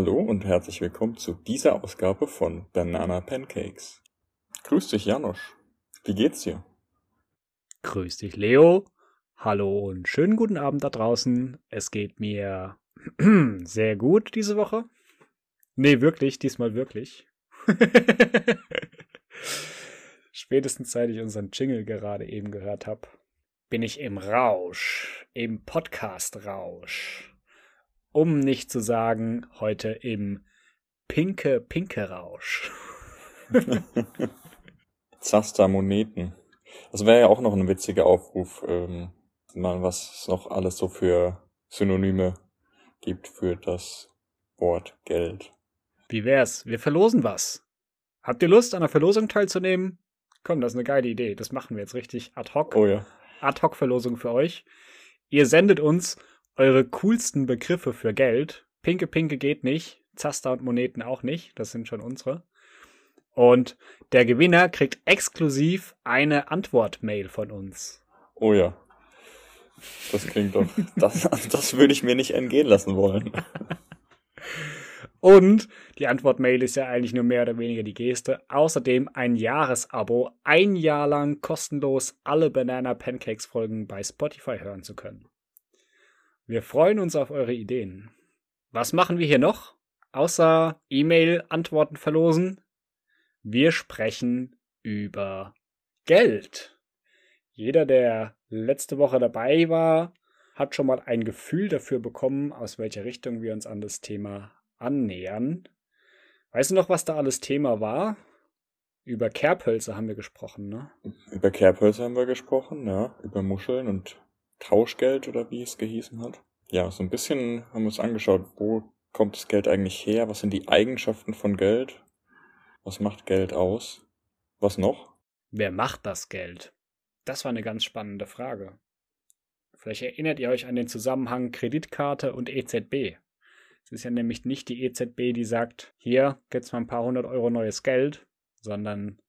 Hallo und herzlich willkommen zu dieser Ausgabe von Banana Pancakes. Grüß dich, Janosch. Wie geht's dir? Grüß dich, Leo. Hallo und schönen guten Abend da draußen. Es geht mir sehr gut diese Woche. Nee, wirklich, diesmal wirklich. Spätestens seit ich unseren Jingle gerade eben gehört habe, bin ich im Rausch, im Podcast-Rausch. Um nicht zu sagen, heute im pinke, pinke Rausch. Zaster Moneten. Das wäre ja auch noch ein witziger Aufruf, ähm, mal was es noch alles so für Synonyme gibt für das Wort Geld. Wie wär's? Wir verlosen was. Habt ihr Lust, an der Verlosung teilzunehmen? Komm, das ist eine geile Idee. Das machen wir jetzt richtig ad hoc. Oh ja. Ad-Hoc-Verlosung für euch. Ihr sendet uns eure coolsten Begriffe für Geld. Pinke Pinke geht nicht. Zaster und Moneten auch nicht. Das sind schon unsere. Und der Gewinner kriegt exklusiv eine Antwort-Mail von uns. Oh ja. Das klingt doch. Das, das würde ich mir nicht entgehen lassen wollen. Und die Antwort-Mail ist ja eigentlich nur mehr oder weniger die Geste. Außerdem ein Jahresabo, ein Jahr lang kostenlos alle Banana Pancakes Folgen bei Spotify hören zu können. Wir freuen uns auf eure Ideen. Was machen wir hier noch? Außer E-Mail-Antworten verlosen? Wir sprechen über Geld. Jeder, der letzte Woche dabei war, hat schon mal ein Gefühl dafür bekommen, aus welcher Richtung wir uns an das Thema annähern. Weißt du noch, was da alles Thema war? Über Kerbhölzer haben wir gesprochen, ne? Über Kerbhölzer haben wir gesprochen, ja. Über Muscheln und Tauschgeld oder wie es gehießen hat. Ja, so ein bisschen haben wir uns angeschaut, wo kommt das Geld eigentlich her? Was sind die Eigenschaften von Geld? Was macht Geld aus? Was noch? Wer macht das Geld? Das war eine ganz spannende Frage. Vielleicht erinnert ihr euch an den Zusammenhang Kreditkarte und EZB. Es ist ja nämlich nicht die EZB, die sagt, hier gibt's mal ein paar hundert Euro neues Geld, sondern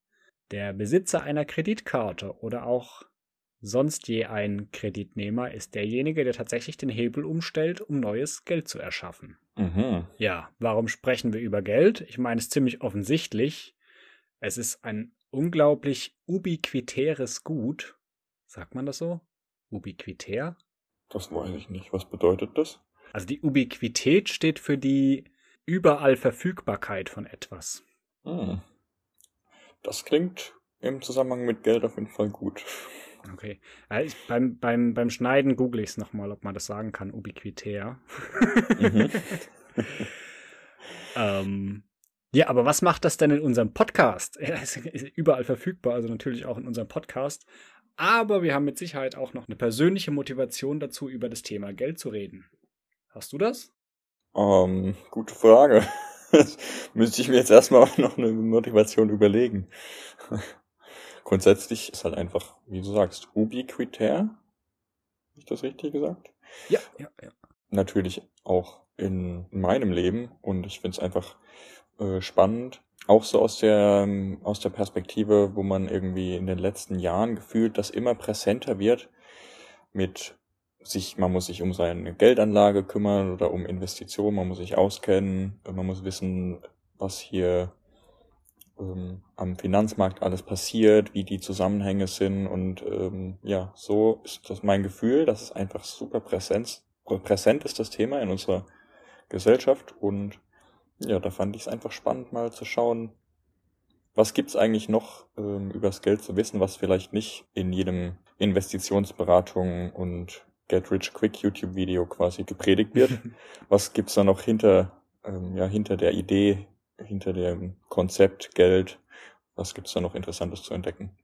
der Besitzer einer Kreditkarte oder auch sonst je ein Kreditnehmer ist derjenige, der tatsächlich den Hebel umstellt, um neues Geld zu erschaffen. Mhm. Ja, warum sprechen wir über Geld? Ich meine, es ist ziemlich offensichtlich. Es ist ein unglaublich ubiquitäres Gut. Sagt man das so? Ubiquitär? Das weiß ich nicht. Was bedeutet das? Also die Ubiquität steht für die überall Verfügbarkeit von etwas. Hm. Das klingt im Zusammenhang mit Geld auf jeden Fall gut. Okay. Ich, beim, beim, beim Schneiden google ich es nochmal, ob man das sagen kann, ubiquitär. Mhm. ähm, ja, aber was macht das denn in unserem Podcast? Es ist überall verfügbar, also natürlich auch in unserem Podcast. Aber wir haben mit Sicherheit auch noch eine persönliche Motivation dazu, über das Thema Geld zu reden. Hast du das? Ähm, gute Frage. müsste ich mir jetzt erstmal noch eine Motivation überlegen. Grundsätzlich ist halt einfach, wie du sagst, ubiquitär. Habe ich das richtig gesagt? Ja, ja, ja. Natürlich auch in meinem Leben und ich finde es einfach äh, spannend, auch so aus der aus der Perspektive, wo man irgendwie in den letzten Jahren gefühlt das immer präsenter wird mit sich, man muss sich um seine Geldanlage kümmern oder um Investitionen, man muss sich auskennen, man muss wissen, was hier ähm, am Finanzmarkt alles passiert, wie die Zusammenhänge sind und ähm, ja, so ist das mein Gefühl, dass es einfach super präsent, präsent ist das Thema in unserer Gesellschaft und ja, da fand ich es einfach spannend mal zu schauen, was gibt's eigentlich noch ähm, übers Geld zu wissen, was vielleicht nicht in jedem Investitionsberatung und Get Rich Quick YouTube Video quasi gepredigt wird. Was gibt's da noch hinter, ähm, ja, hinter der Idee, hinter dem Konzept Geld? Was gibt's da noch Interessantes zu entdecken?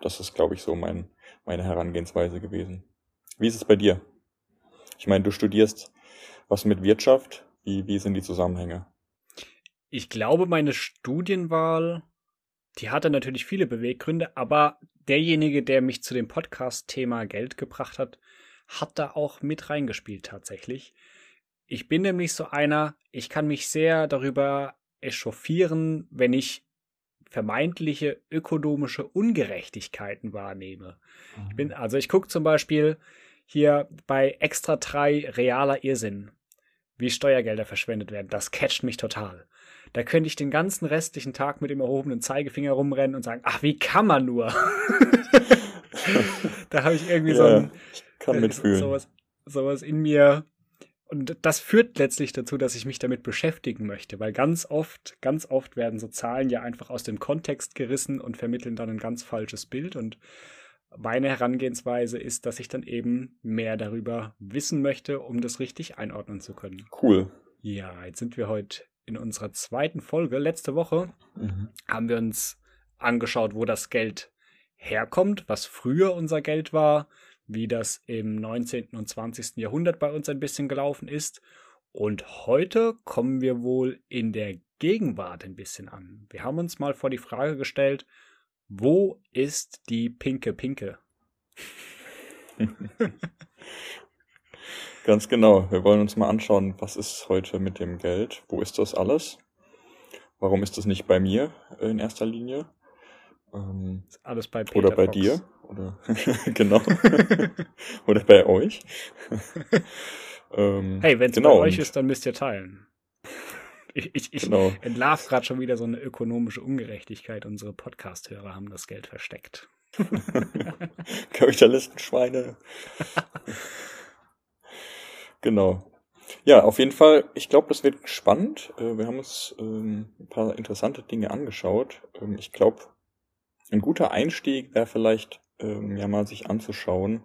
Das ist, glaube ich, so mein, meine Herangehensweise gewesen. Wie ist es bei dir? Ich meine, du studierst was mit Wirtschaft. Wie, wie sind die Zusammenhänge? Ich glaube, meine Studienwahl, die hatte natürlich viele Beweggründe, aber derjenige, der mich zu dem Podcast-Thema Geld gebracht hat, hat da auch mit reingespielt tatsächlich. Ich bin nämlich so einer, ich kann mich sehr darüber echauffieren, wenn ich vermeintliche ökonomische Ungerechtigkeiten wahrnehme. Mhm. Ich bin, mhm. also ich gucke zum Beispiel hier bei Extra 3 realer Irrsinn. wie Steuergelder verschwendet werden. Das catcht mich total. Da könnte ich den ganzen restlichen Tag mit dem erhobenen Zeigefinger rumrennen und sagen, ach, wie kann man nur? da habe ich irgendwie ja, so ein, kann mitfühlen. Sowas, sowas in mir. Und das führt letztlich dazu, dass ich mich damit beschäftigen möchte, weil ganz oft, ganz oft werden so Zahlen ja einfach aus dem Kontext gerissen und vermitteln dann ein ganz falsches Bild. Und meine Herangehensweise ist, dass ich dann eben mehr darüber wissen möchte, um das richtig einordnen zu können. Cool. Ja, jetzt sind wir heute in unserer zweiten Folge. Letzte Woche mhm. haben wir uns angeschaut, wo das Geld herkommt, was früher unser Geld war, wie das im 19. und 20. Jahrhundert bei uns ein bisschen gelaufen ist. Und heute kommen wir wohl in der Gegenwart ein bisschen an. Wir haben uns mal vor die Frage gestellt, wo ist die pinke Pinke? Ganz genau. Wir wollen uns mal anschauen, was ist heute mit dem Geld? Wo ist das alles? Warum ist das nicht bei mir in erster Linie? Ähm, alles bei Peter Oder bei Fox. dir? Oder genau. oder bei euch. ähm, hey, wenn es genau, bei euch ist, dann müsst ihr teilen. Ich, ich, ich genau. entlarv gerade schon wieder so eine ökonomische Ungerechtigkeit. Unsere Podcast-Hörer haben das Geld versteckt. Kapitalistenschweine. genau. Ja, auf jeden Fall, ich glaube, das wird spannend. Äh, wir haben uns ähm, ein paar interessante Dinge angeschaut. Ähm, ich glaube, ein guter Einstieg wäre vielleicht ähm, ja mal sich anzuschauen,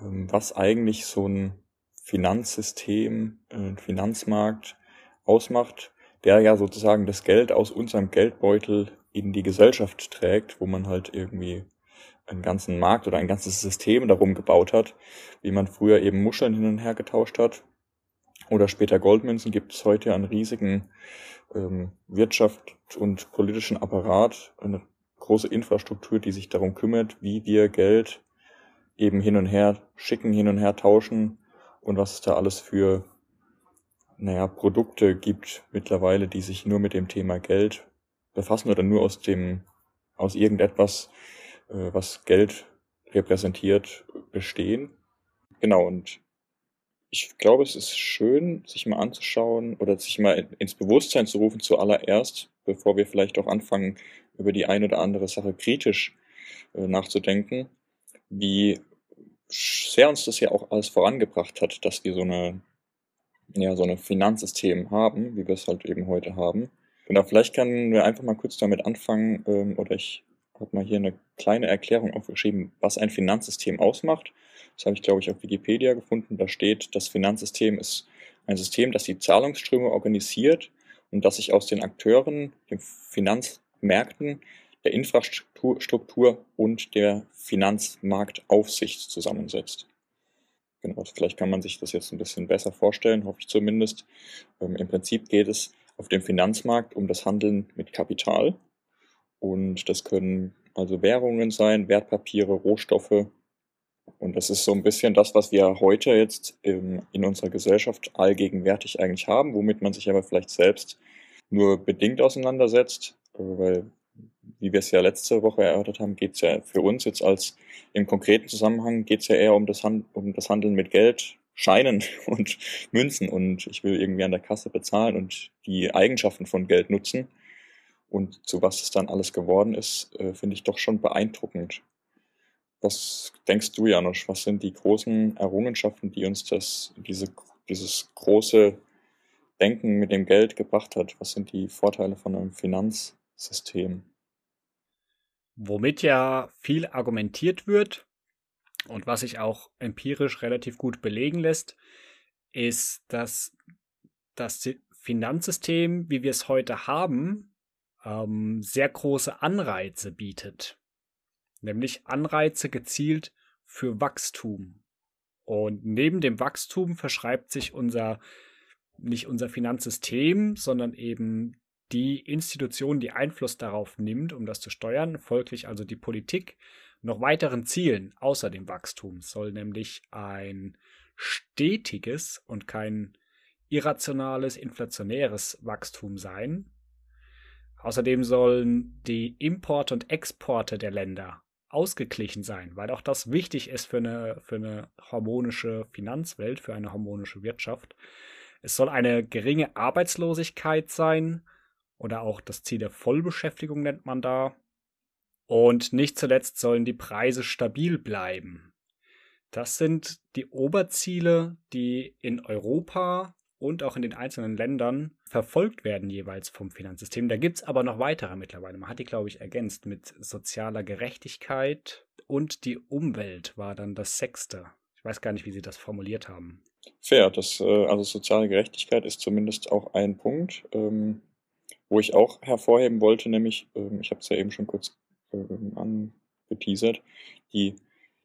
ähm, was eigentlich so ein Finanzsystem, äh, Finanzmarkt ausmacht, der ja sozusagen das Geld aus unserem Geldbeutel in die Gesellschaft trägt, wo man halt irgendwie einen ganzen Markt oder ein ganzes System darum gebaut hat, wie man früher eben Muscheln hin und her getauscht hat. Oder später Goldmünzen, gibt es heute einen riesigen ähm, Wirtschaft und politischen Apparat, eine große Infrastruktur, die sich darum kümmert, wie wir Geld eben hin und her schicken, hin und her tauschen und was es da alles für, naja, Produkte gibt mittlerweile, die sich nur mit dem Thema Geld befassen oder nur aus dem, aus irgendetwas, äh, was Geld repräsentiert, bestehen. Genau, und ich glaube, es ist schön, sich mal anzuschauen oder sich mal ins Bewusstsein zu rufen zuallererst, bevor wir vielleicht auch anfangen, über die eine oder andere Sache kritisch äh, nachzudenken, wie sehr uns das ja auch alles vorangebracht hat, dass wir so eine, ja, so ein Finanzsystem haben, wie wir es halt eben heute haben. Genau, vielleicht können wir einfach mal kurz damit anfangen, ähm, oder ich habe mal hier eine kleine Erklärung aufgeschrieben, was ein Finanzsystem ausmacht. Das habe ich, glaube ich, auf Wikipedia gefunden. Da steht, das Finanzsystem ist ein System, das die Zahlungsströme organisiert und das sich aus den Akteuren, dem Finanz Märkten, der Infrastruktur und der Finanzmarktaufsicht zusammensetzt. Genau, vielleicht kann man sich das jetzt ein bisschen besser vorstellen, hoffe ich zumindest. Ähm, Im Prinzip geht es auf dem Finanzmarkt um das Handeln mit Kapital. Und das können also Währungen sein, Wertpapiere, Rohstoffe. Und das ist so ein bisschen das, was wir heute jetzt in unserer Gesellschaft allgegenwärtig eigentlich haben, womit man sich aber vielleicht selbst nur bedingt auseinandersetzt weil, wie wir es ja letzte Woche erörtert haben, geht es ja für uns jetzt als im konkreten Zusammenhang geht es ja eher um das, Hand, um das Handeln mit Geld, Scheinen und Münzen und ich will irgendwie an der Kasse bezahlen und die Eigenschaften von Geld nutzen. Und zu was es dann alles geworden ist, äh, finde ich doch schon beeindruckend. Was denkst du, Janusz? Was sind die großen Errungenschaften, die uns das, diese, dieses große Denken mit dem Geld gebracht hat? Was sind die Vorteile von einem Finanz, System. Womit ja viel argumentiert wird und was sich auch empirisch relativ gut belegen lässt, ist, dass das Finanzsystem, wie wir es heute haben, ähm, sehr große Anreize bietet. Nämlich Anreize gezielt für Wachstum. Und neben dem Wachstum verschreibt sich unser, nicht unser Finanzsystem, sondern eben die Institution, die Einfluss darauf nimmt, um das zu steuern, folglich also die Politik, noch weiteren Zielen außer dem Wachstum soll nämlich ein stetiges und kein irrationales, inflationäres Wachstum sein. Außerdem sollen die Importe und Exporte der Länder ausgeglichen sein, weil auch das wichtig ist für eine, für eine harmonische Finanzwelt, für eine harmonische Wirtschaft. Es soll eine geringe Arbeitslosigkeit sein oder auch das Ziel der Vollbeschäftigung nennt man da. Und nicht zuletzt sollen die Preise stabil bleiben. Das sind die Oberziele, die in Europa und auch in den einzelnen Ländern verfolgt werden jeweils vom Finanzsystem. Da gibt es aber noch weitere mittlerweile. Man hat die, glaube ich, ergänzt mit sozialer Gerechtigkeit und die Umwelt war dann das sechste. Ich weiß gar nicht, wie sie das formuliert haben. Fair, das, äh, also soziale Gerechtigkeit ist zumindest auch ein Punkt, ähm, wo ich auch hervorheben wollte, nämlich, ähm, ich habe es ja eben schon kurz ähm, angeteasert, die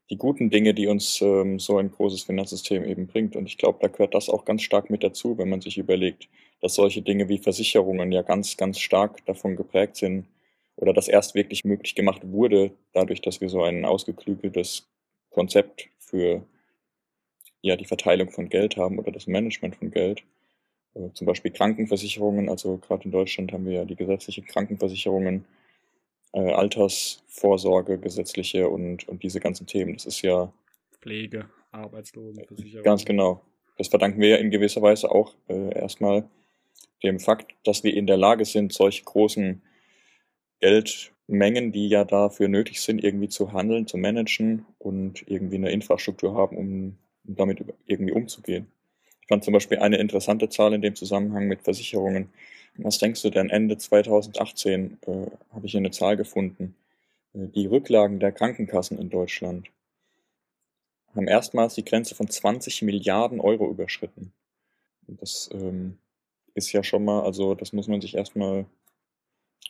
die guten Dinge, die uns ähm, so ein großes Finanzsystem eben bringt. Und ich glaube, da gehört das auch ganz stark mit dazu, wenn man sich überlegt, dass solche Dinge wie Versicherungen ja ganz, ganz stark davon geprägt sind oder das erst wirklich möglich gemacht wurde, dadurch, dass wir so ein ausgeklügeltes Konzept für ja, die Verteilung von Geld haben oder das Management von Geld. Äh, zum Beispiel Krankenversicherungen, also gerade in Deutschland haben wir ja die gesetzliche Krankenversicherungen, äh, Altersvorsorge, gesetzliche und, und diese ganzen Themen. Das ist ja. Pflege, Arbeitslosenversicherung. Ganz genau. Das verdanken wir ja in gewisser Weise auch äh, erstmal dem Fakt, dass wir in der Lage sind, solche großen Geldmengen, die ja dafür nötig sind, irgendwie zu handeln, zu managen und irgendwie eine Infrastruktur haben, um, um damit irgendwie umzugehen. Ich fand zum Beispiel eine interessante Zahl in dem Zusammenhang mit Versicherungen. Was denkst du denn Ende 2018 äh, habe ich hier eine Zahl gefunden? Äh, die Rücklagen der Krankenkassen in Deutschland haben erstmals die Grenze von 20 Milliarden Euro überschritten. Das ähm, ist ja schon mal, also das muss man sich erstmal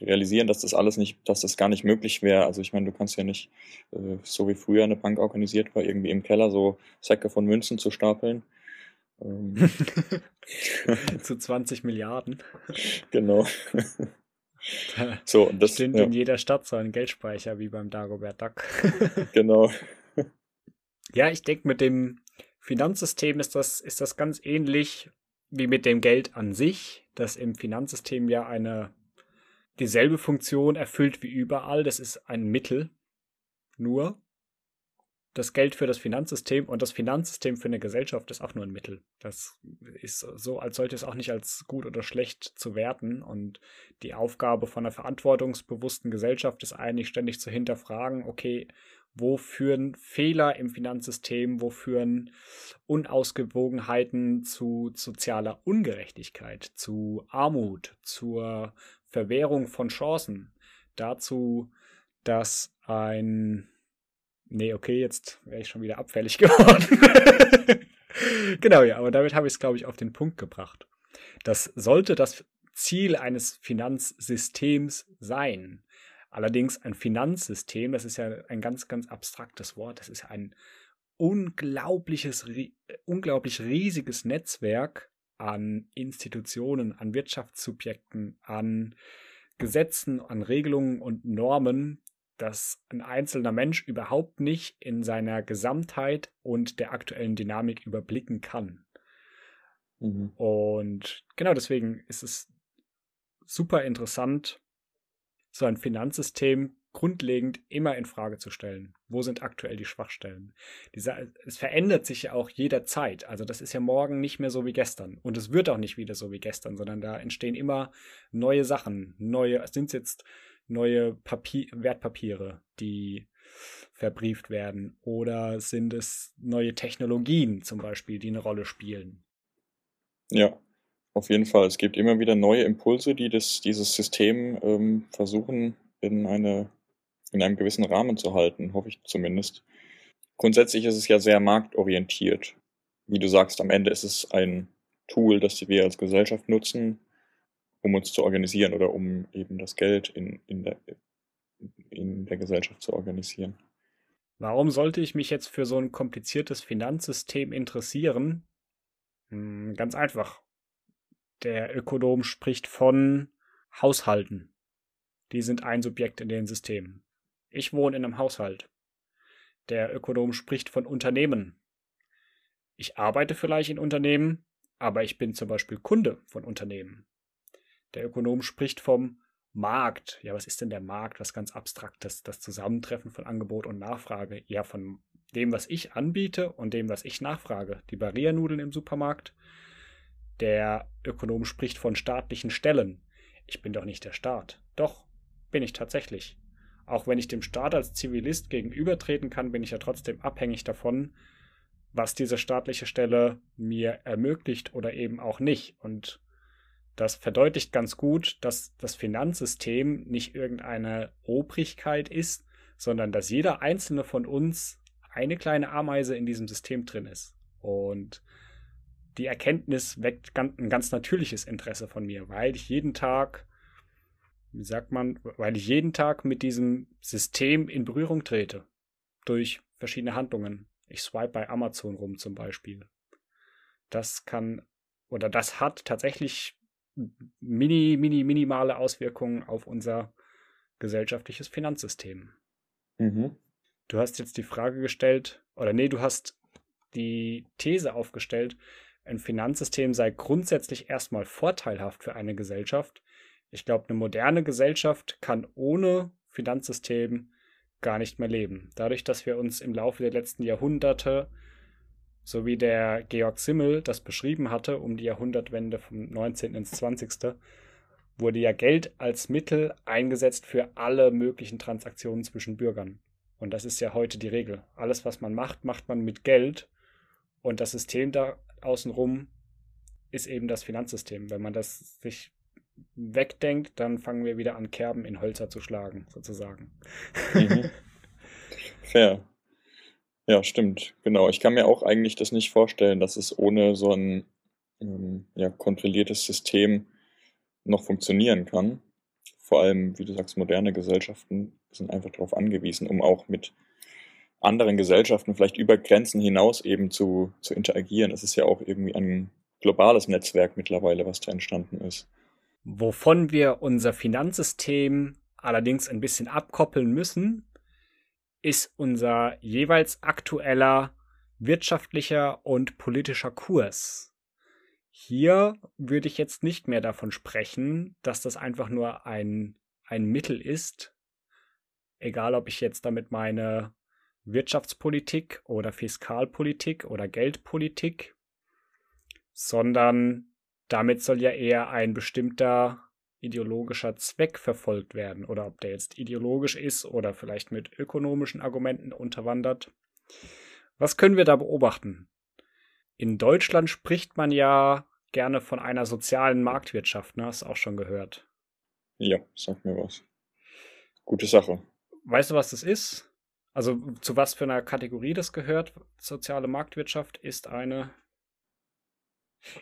realisieren, dass das alles nicht, dass das gar nicht möglich wäre. Also ich meine, du kannst ja nicht, äh, so wie früher eine Bank organisiert war, irgendwie im Keller so Säcke von Münzen zu stapeln. Zu 20 Milliarden. Genau. So, und das sind ja. in jeder Stadt so ein Geldspeicher wie beim Dagobert Duck. genau. Ja, ich denke, mit dem Finanzsystem ist das, ist das ganz ähnlich wie mit dem Geld an sich, das im Finanzsystem ja eine dieselbe Funktion erfüllt wie überall. Das ist ein Mittel. Nur das Geld für das Finanzsystem und das Finanzsystem für eine Gesellschaft ist auch nur ein Mittel. Das ist so, als sollte es auch nicht als gut oder schlecht zu werten. Und die Aufgabe von einer verantwortungsbewussten Gesellschaft ist eigentlich ständig zu hinterfragen, okay, wo führen Fehler im Finanzsystem, wo führen Unausgewogenheiten zu sozialer Ungerechtigkeit, zu Armut, zur Verwehrung von Chancen, dazu, dass ein Nee, okay, jetzt wäre ich schon wieder abfällig geworden. genau, ja, aber damit habe ich es, glaube ich, auf den Punkt gebracht. Das sollte das Ziel eines Finanzsystems sein. Allerdings ein Finanzsystem, das ist ja ein ganz, ganz abstraktes Wort, das ist ja ein unglaubliches, unglaublich riesiges Netzwerk an Institutionen, an Wirtschaftssubjekten, an Gesetzen, an Regelungen und Normen, dass ein einzelner Mensch überhaupt nicht in seiner Gesamtheit und der aktuellen Dynamik überblicken kann. Mhm. Und genau deswegen ist es super interessant, so ein Finanzsystem grundlegend immer in Frage zu stellen. Wo sind aktuell die Schwachstellen? Dieser, es verändert sich ja auch jederzeit. Also das ist ja morgen nicht mehr so wie gestern. Und es wird auch nicht wieder so wie gestern, sondern da entstehen immer neue Sachen. Neue, sind es jetzt neue Papier, Wertpapiere, die verbrieft werden? Oder sind es neue Technologien zum Beispiel, die eine Rolle spielen? Ja, auf jeden Fall. Es gibt immer wieder neue Impulse, die das, dieses System ähm, versuchen, in, eine, in einem gewissen Rahmen zu halten, hoffe ich zumindest. Grundsätzlich ist es ja sehr marktorientiert. Wie du sagst, am Ende ist es ein Tool, das wir als Gesellschaft nutzen, um uns zu organisieren oder um eben das Geld in, in, der, in der Gesellschaft zu organisieren. Warum sollte ich mich jetzt für so ein kompliziertes Finanzsystem interessieren? Hm, ganz einfach. Der Ökonom spricht von Haushalten. Die sind ein Subjekt in den Systemen. Ich wohne in einem Haushalt. Der Ökonom spricht von Unternehmen. Ich arbeite vielleicht in Unternehmen, aber ich bin zum Beispiel Kunde von Unternehmen. Der Ökonom spricht vom Markt. Ja, was ist denn der Markt? Was ganz Abstraktes. Das Zusammentreffen von Angebot und Nachfrage. Ja, von dem, was ich anbiete und dem, was ich nachfrage. Die Barilla-Nudeln im Supermarkt, Der Ökonom spricht von staatlichen Stellen. Ich bin doch nicht der Staat. Doch, bin ich tatsächlich. Auch wenn ich dem Staat als Zivilist gegenübertreten kann, bin ich ja trotzdem abhängig davon, was diese staatliche Stelle mir ermöglicht oder eben auch nicht. Und das verdeutlicht ganz gut, dass das Finanzsystem nicht irgendeine Obrigkeit ist, sondern dass jeder einzelne von uns eine kleine Ameise in diesem System drin ist. Und die Erkenntnis weckt ein ganz natürliches Interesse von mir, weil ich jeden Tag, wie sagt man, weil ich jeden Tag mit diesem System in Berührung trete. Durch verschiedene Handlungen. Ich swipe bei Amazon rum zum Beispiel. Das kann oder das hat tatsächlich mini, mini, minimale Auswirkungen auf unser gesellschaftliches Finanzsystem. Mhm. Du hast jetzt die Frage gestellt, oder nee, du hast die These aufgestellt, ein Finanzsystem sei grundsätzlich erstmal vorteilhaft für eine Gesellschaft. Ich glaube, eine moderne Gesellschaft kann ohne Finanzsystem gar nicht mehr leben. Dadurch, dass wir uns im Laufe der letzten Jahrhunderte, so wie der Georg Simmel das beschrieben hatte, um die Jahrhundertwende vom 19. ins 20. wurde ja Geld als Mittel eingesetzt für alle möglichen Transaktionen zwischen Bürgern. Und das ist ja heute die Regel. Alles, was man macht, macht man mit Geld. Und das System da außenrum ist eben das Finanzsystem. Wenn man das sich wegdenkt, dann fangen wir wieder an, Kerben in Hölzer zu schlagen, sozusagen. Mhm. Fair. Ja, stimmt. Genau. Ich kann mir auch eigentlich das nicht vorstellen, dass es ohne so ein ähm, ja, kontrolliertes System noch funktionieren kann. Vor allem, wie du sagst, moderne Gesellschaften sind einfach darauf angewiesen, um auch mit anderen Gesellschaften vielleicht über Grenzen hinaus eben zu, zu interagieren. Es ist ja auch irgendwie ein globales Netzwerk mittlerweile, was da entstanden ist. Wovon wir unser Finanzsystem allerdings ein bisschen abkoppeln müssen, ist unser jeweils aktueller wirtschaftlicher und politischer Kurs. Hier würde ich jetzt nicht mehr davon sprechen, dass das einfach nur ein, ein Mittel ist, egal ob ich jetzt damit meine Wirtschaftspolitik oder Fiskalpolitik oder Geldpolitik, sondern damit soll ja eher ein bestimmter ideologischer Zweck verfolgt werden oder ob der jetzt ideologisch ist oder vielleicht mit ökonomischen Argumenten unterwandert. Was können wir da beobachten? In Deutschland spricht man ja gerne von einer sozialen Marktwirtschaft, ne? Hast du auch schon gehört? Ja, sag mir was. Gute Sache. Weißt du, was das ist? Also zu was für einer Kategorie das gehört? Soziale Marktwirtschaft ist eine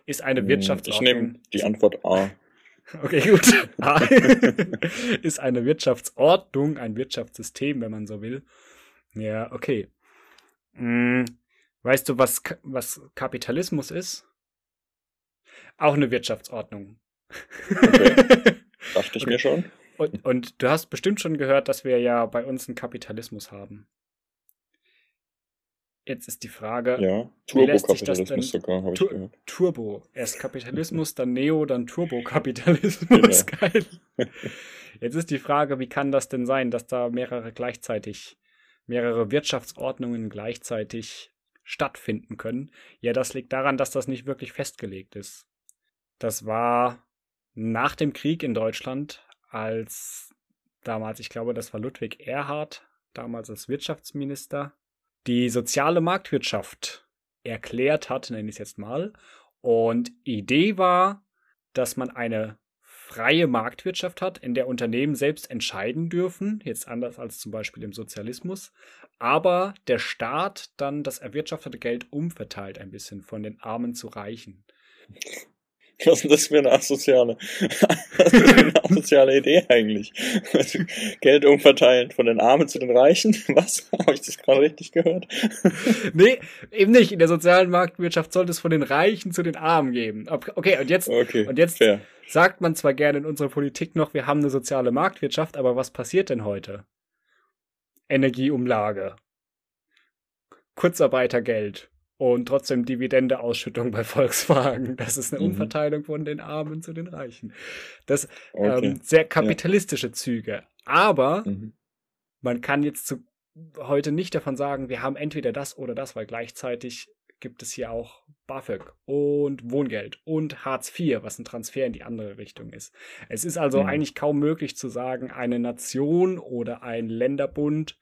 ist eine hm, Wirtschaftsordnung. Ich nehme die Antwort A. Okay, gut. A ist eine Wirtschaftsordnung, ein Wirtschaftssystem, wenn man so will. Ja, okay. Hm, weißt du, was, was Kapitalismus ist? Auch eine Wirtschaftsordnung. Okay. Dachte ich okay. mir schon. Und, und du hast bestimmt schon gehört, dass wir ja bei uns einen Kapitalismus haben. Jetzt ist die Frage, ja, Turbokapitalismus sogar, habe ich gehört. Turbo. Erst Kapitalismus, dann Neo, dann Turbokapitalismus. Genau. Geil. Jetzt ist die Frage, wie kann das denn sein, dass da mehrere gleichzeitig, mehrere Wirtschaftsordnungen gleichzeitig stattfinden können? Ja, das liegt daran, dass das nicht wirklich festgelegt ist. Das war nach dem Krieg in Deutschland, als damals, ich glaube, das war Ludwig Erhard, damals als Wirtschaftsminister, die soziale Marktwirtschaft erklärt hat, nenne ich es jetzt mal. Und Idee war, dass man eine freie Marktwirtschaft hat, in der Unternehmen selbst entscheiden dürfen, jetzt anders als zum Beispiel im Sozialismus, aber der Staat dann das erwirtschaftete Geld umverteilt ein bisschen von den Armen zu Reichen. Was ist denn das für eine asoziale, eine asoziale Idee eigentlich? Geld umverteilen von den Armen zu den Reichen? Was? Habe ich das gerade richtig gehört? nee, eben nicht. In der sozialen Marktwirtschaft sollte es von den Reichen zu den Armen geben. Okay, und jetzt, okay, und jetzt sagt man zwar gerne in unserer Politik noch, wir haben eine soziale Marktwirtschaft, aber was passiert denn heute? Energieumlage. Kurzarbeitergeld und trotzdem Dividendeausschüttung bei Volkswagen. Das ist eine mhm. Umverteilung von den Armen zu den Reichen. Das okay. ähm, sehr kapitalistische ja. Züge. Aber mhm. man kann jetzt zu, heute nicht davon sagen, wir haben entweder das oder das, weil gleichzeitig gibt es hier auch BAföG und Wohngeld und Hartz IV, was ein Transfer in die andere Richtung ist. Es ist also mhm. eigentlich kaum möglich zu sagen, eine Nation oder ein Länderbund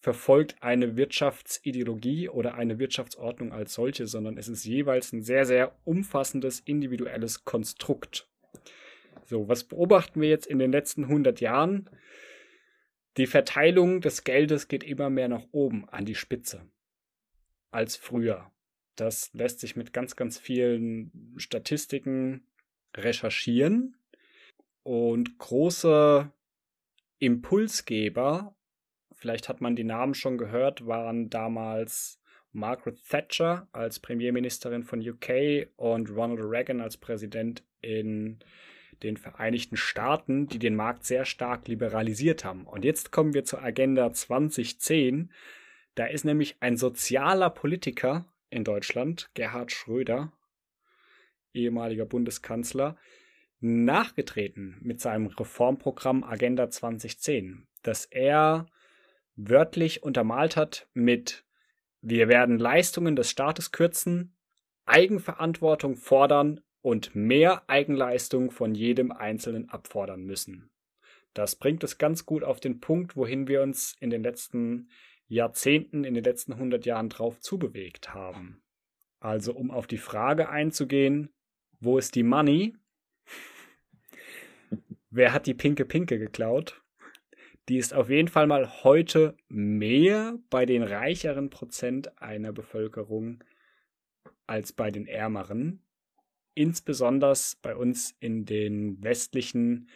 verfolgt eine Wirtschaftsideologie oder eine Wirtschaftsordnung als solche, sondern es ist jeweils ein sehr, sehr umfassendes individuelles Konstrukt. So, was beobachten wir jetzt in den letzten 100 Jahren? Die Verteilung des Geldes geht immer mehr nach oben an die Spitze als früher. Das lässt sich mit ganz, ganz vielen Statistiken recherchieren. Und große Impulsgeber, vielleicht hat man die Namen schon gehört, waren damals Margaret Thatcher als Premierministerin von UK und Ronald Reagan als Präsident in den Vereinigten Staaten, die den Markt sehr stark liberalisiert haben. Und jetzt kommen wir zur Agenda 2010. Da ist nämlich ein sozialer Politiker in Deutschland, Gerhard Schröder, ehemaliger Bundeskanzler, nachgetreten mit seinem Reformprogramm Agenda 2010, das er wörtlich untermalt hat mit Wir werden Leistungen des Staates kürzen, Eigenverantwortung fordern und mehr Eigenleistung von jedem Einzelnen abfordern müssen. Das bringt es ganz gut auf den Punkt, wohin wir uns in den letzten Jahrzehnten, in den letzten 100 Jahren drauf zubewegt haben. Also um auf die Frage einzugehen, wo ist die Money? Wer hat die pinke Pinke geklaut? Die ist auf jeden Fall mal heute mehr bei den reicheren Prozent einer Bevölkerung als bei den ärmeren insbesondere bei uns in den westlichen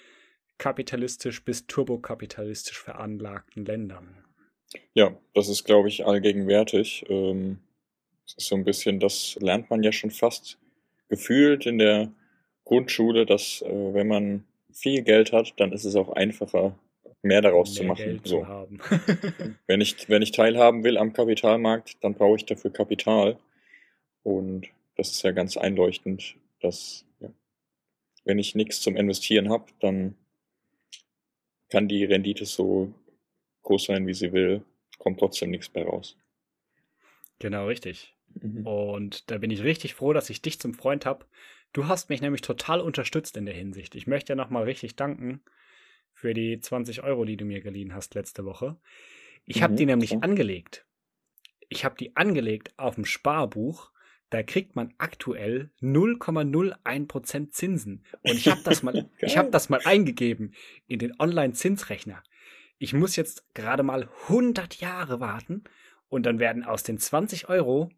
kapitalistisch bis turbokapitalistisch veranlagten Ländern. Ja, das ist, glaube ich, allgegenwärtig. Ähm, so ein bisschen, das lernt man ja schon fast gefühlt in der Grundschule, dass äh, wenn man viel Geld hat, dann ist es auch einfacher, mehr daraus mehr zu machen. So. Zu wenn, ich, wenn ich teilhaben will am Kapitalmarkt, dann brauche ich dafür Kapital. Und das ist ja ganz einleuchtend, dass ja, wenn ich nichts zum Investieren habe, dann kann die Rendite so groß sein, wie sie will, kommt trotzdem nichts mehr raus. Genau, richtig. Mhm. Und da bin ich richtig froh, dass ich dich zum Freund habe. Du hast mich nämlich total unterstützt in der Hinsicht. Ich möchte ja nochmal richtig danken für die 20 Euro, die du mir geliehen hast letzte Woche. Ich mhm, habe die nämlich klar. angelegt. Ich habe die angelegt auf dem Sparbuch da kriegt man aktuell 0,01% Zinsen. Und ich habe das mal, ich habe das mal eingegeben in den Online-Zinsrechner. Ich muss jetzt gerade mal 100 Jahre warten und dann werden aus den 20 Euro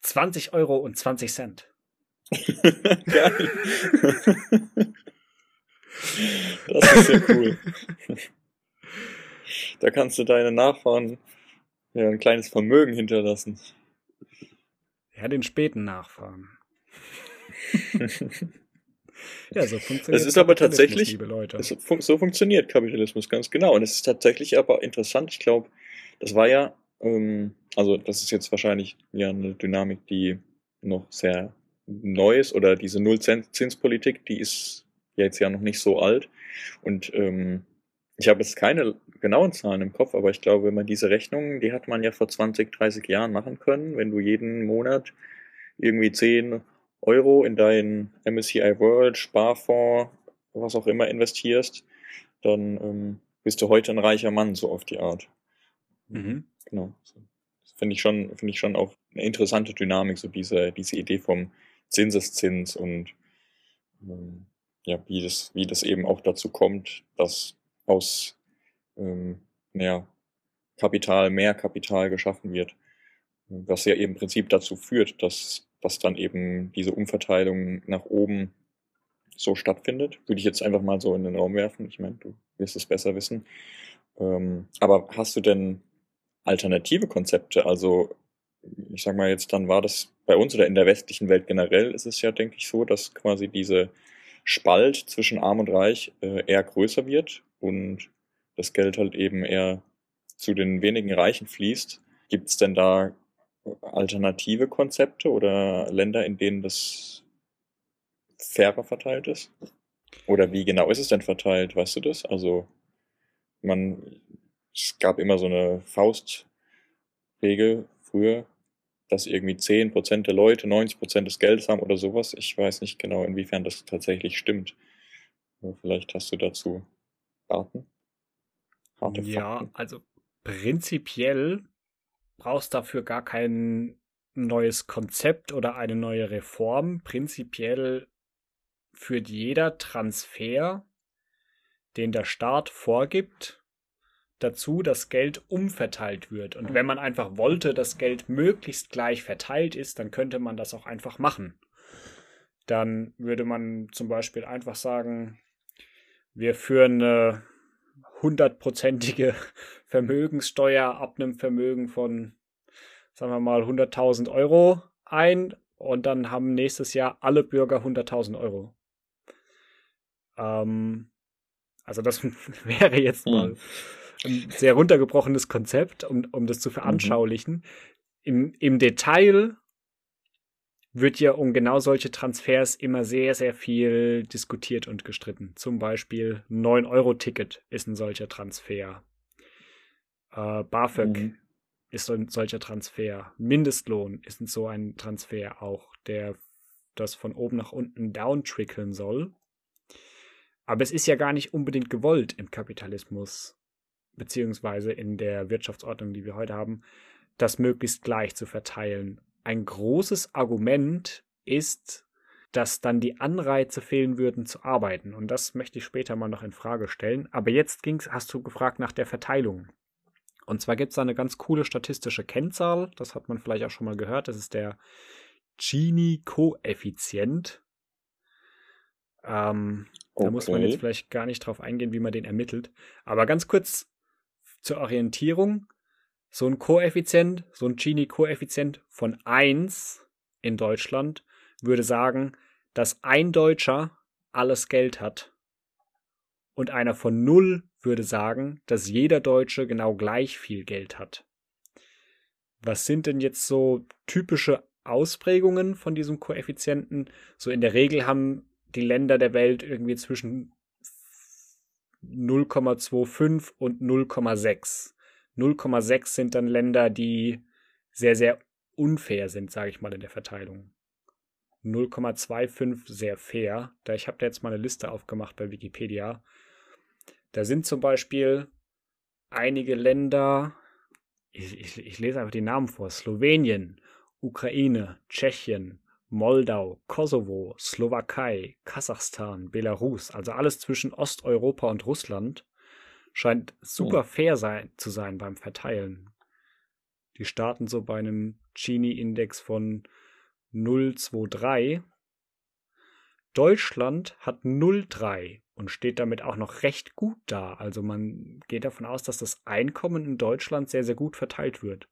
20 Euro und 20 Cent. Geil. Das ist sehr cool. Da kannst du deine Nachfahren ja, ein kleines Vermögen hinterlassen. Ja, den späten Nachfahren. ja, so funktioniert es ist aber tatsächlich, liebe Leute. Es, so funktioniert Kapitalismus ganz genau. Und es ist tatsächlich aber interessant. Ich glaube, das war ja, ähm, also das ist jetzt wahrscheinlich ja eine Dynamik, die noch sehr neu ist oder diese Nullzinspolitik, die ist jetzt ja noch nicht so alt. Und ähm, ich habe jetzt keine genauen Zahlen im Kopf, aber ich glaube, wenn man diese Rechnungen, die hat man ja vor 20, 30 Jahren machen können, wenn du jeden Monat irgendwie 10 Euro in deinen MSCI World, Sparfonds, was auch immer investierst, dann ähm, bist du heute ein reicher Mann, so auf die Art. Mhm. Genau. Das finde ich schon, finde ich schon auch eine interessante Dynamik, so diese, diese Idee vom Zinseszins und ähm, ja, wie das, wie das eben auch dazu kommt, dass aus ähm, ja, Kapital, mehr Kapital geschaffen wird. Was ja eben im Prinzip dazu führt, dass, dass dann eben diese Umverteilung nach oben so stattfindet. Würde ich jetzt einfach mal so in den Raum werfen. Ich meine, du wirst es besser wissen. Ähm, aber hast du denn alternative Konzepte? Also, ich sag mal jetzt, dann war das bei uns oder in der westlichen Welt generell ist es ja, denke ich, so, dass quasi diese Spalt zwischen Arm und Reich äh, eher größer wird und das Geld halt eben eher zu den wenigen Reichen fließt. Gibt es denn da alternative Konzepte oder Länder, in denen das fairer verteilt ist? Oder wie genau ist es denn verteilt? Weißt du das? Also man, es gab immer so eine Faustregel früher, dass irgendwie 10% der Leute 90% des Geldes haben oder sowas. Ich weiß nicht genau, inwiefern das tatsächlich stimmt. Aber vielleicht hast du dazu Daten? Harte ja, Fakten. also prinzipiell brauchst dafür gar kein neues Konzept oder eine neue Reform. Prinzipiell führt jeder Transfer, den der Staat vorgibt, dazu, dass Geld umverteilt wird. Und wenn man einfach wollte, dass Geld möglichst gleich verteilt ist, dann könnte man das auch einfach machen. Dann würde man zum Beispiel einfach sagen, wir führen eine hundertprozentige Vermögenssteuer ab einem Vermögen von, sagen wir mal, 100.000 Euro ein und dann haben nächstes Jahr alle Bürger 100.000 Euro. Ähm, also das wäre jetzt hm. mal ein sehr runtergebrochenes Konzept, um, um das zu mhm. veranschaulichen. Mhm. Im, Im Detail wird ja um genau solche Transfers immer sehr, sehr viel diskutiert und gestritten. Zum Beispiel 9-Euro-Ticket ist ein solcher Transfer. Äh, BAföG mhm. ist ein solcher Transfer. Mindestlohn ist so ein Transfer auch, der das von oben nach unten downtrickeln soll. Aber es ist ja gar nicht unbedingt gewollt im Kapitalismus, beziehungsweise in der Wirtschaftsordnung, die wir heute haben, das möglichst gleich zu verteilen ein großes Argument ist, dass dann die Anreize fehlen würden zu arbeiten. Und das möchte ich später mal noch in Frage stellen. Aber jetzt ging's, hast du gefragt nach der Verteilung. Und zwar gibt es da eine ganz coole statistische Kennzahl, das hat man vielleicht auch schon mal gehört, das ist der Gini-Koeffizient. Ähm, okay. Da muss man jetzt vielleicht gar nicht drauf eingehen, wie man den ermittelt. Aber ganz kurz zur Orientierung so ein Koeffizient, so ein Gini-Koeffizient von 1 in Deutschland würde sagen, dass ein Deutscher alles Geld hat. Und einer von 0 würde sagen, dass jeder Deutsche genau gleich viel Geld hat. Was sind denn jetzt so typische Ausprägungen von diesem Koeffizienten? So in der Regel haben die Länder der Welt irgendwie zwischen 0,25 und 0,6. 0,6 sind dann Länder, die sehr, sehr unfair sind, sage ich mal, in der Verteilung. 0,25 sehr fair. Da ich habe da jetzt mal eine Liste aufgemacht bei Wikipedia. Da sind zum Beispiel einige Länder, ich, ich, ich lese einfach die Namen vor: Slowenien, Ukraine, Tschechien, Moldau, Kosovo, Slowakei, Kasachstan, Belarus, also alles zwischen Osteuropa und Russland. Scheint super oh. fair sein, zu sein beim Verteilen. Die starten so bei einem Gini-Index von 0,23. Deutschland hat 0,3 und steht damit auch noch recht gut da. Also man geht davon aus, dass das Einkommen in Deutschland sehr, sehr gut verteilt wird.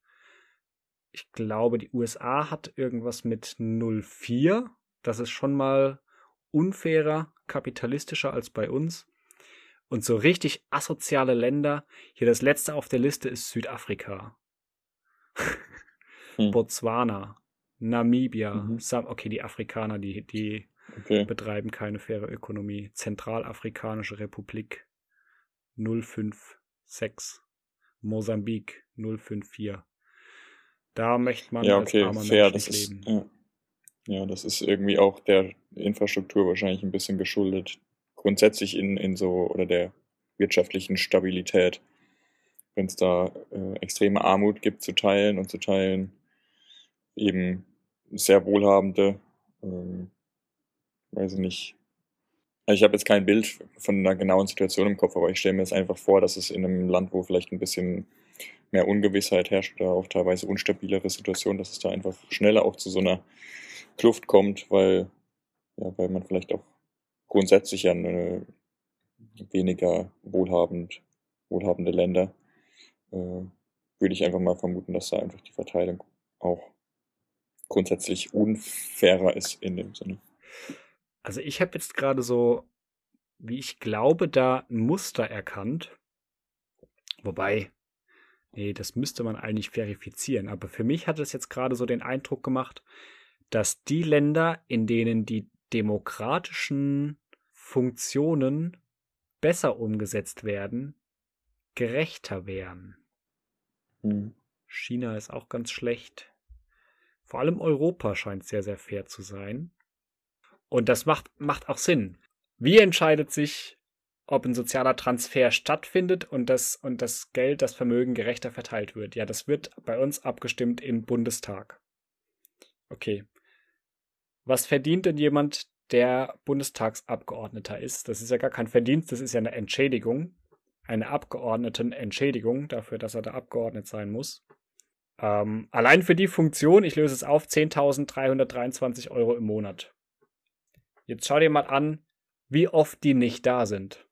Ich glaube, die USA hat irgendwas mit 0,4. Das ist schon mal unfairer, kapitalistischer als bei uns. Und so richtig asoziale Länder. Hier das letzte auf der Liste ist Südafrika. hm. Botswana, Namibia, mhm. okay, die Afrikaner, die, die okay. betreiben keine faire Ökonomie. Zentralafrikanische Republik 056. Mosambik 054. Da möchte man ja, okay, fair, das leben. Ist, ja. ja, das ist irgendwie auch der Infrastruktur wahrscheinlich ein bisschen geschuldet grundsätzlich in, in so oder der wirtschaftlichen Stabilität. Wenn es da äh, extreme Armut gibt zu teilen und zu teilen eben sehr wohlhabende, ähm, weiß ich nicht. Also ich habe jetzt kein Bild von einer genauen Situation im Kopf, aber ich stelle mir jetzt einfach vor, dass es in einem Land, wo vielleicht ein bisschen mehr Ungewissheit herrscht oder auch teilweise unstabilere Situationen, dass es da einfach schneller auch zu so einer Kluft kommt, weil, ja, weil man vielleicht auch grundsätzlich ja eine weniger wohlhabend, wohlhabende Länder, äh, würde ich einfach mal vermuten, dass da einfach die Verteilung auch grundsätzlich unfairer ist in dem Sinne. Also ich habe jetzt gerade so, wie ich glaube, da ein Muster erkannt. Wobei, nee, das müsste man eigentlich verifizieren. Aber für mich hat es jetzt gerade so den Eindruck gemacht, dass die Länder, in denen die demokratischen Funktionen besser umgesetzt werden, gerechter wären. Hm. China ist auch ganz schlecht. Vor allem Europa scheint sehr, sehr fair zu sein. Und das macht, macht auch Sinn. Wie entscheidet sich, ob ein sozialer Transfer stattfindet und das, und das Geld, das Vermögen gerechter verteilt wird? Ja, das wird bei uns abgestimmt im Bundestag. Okay. Was verdient denn jemand, der Bundestagsabgeordneter ist? Das ist ja gar kein Verdienst, das ist ja eine Entschädigung. Eine Abgeordnetenentschädigung dafür, dass er da Abgeordnet sein muss. Ähm, allein für die Funktion, ich löse es auf, 10.323 Euro im Monat. Jetzt schau dir mal an, wie oft die nicht da sind.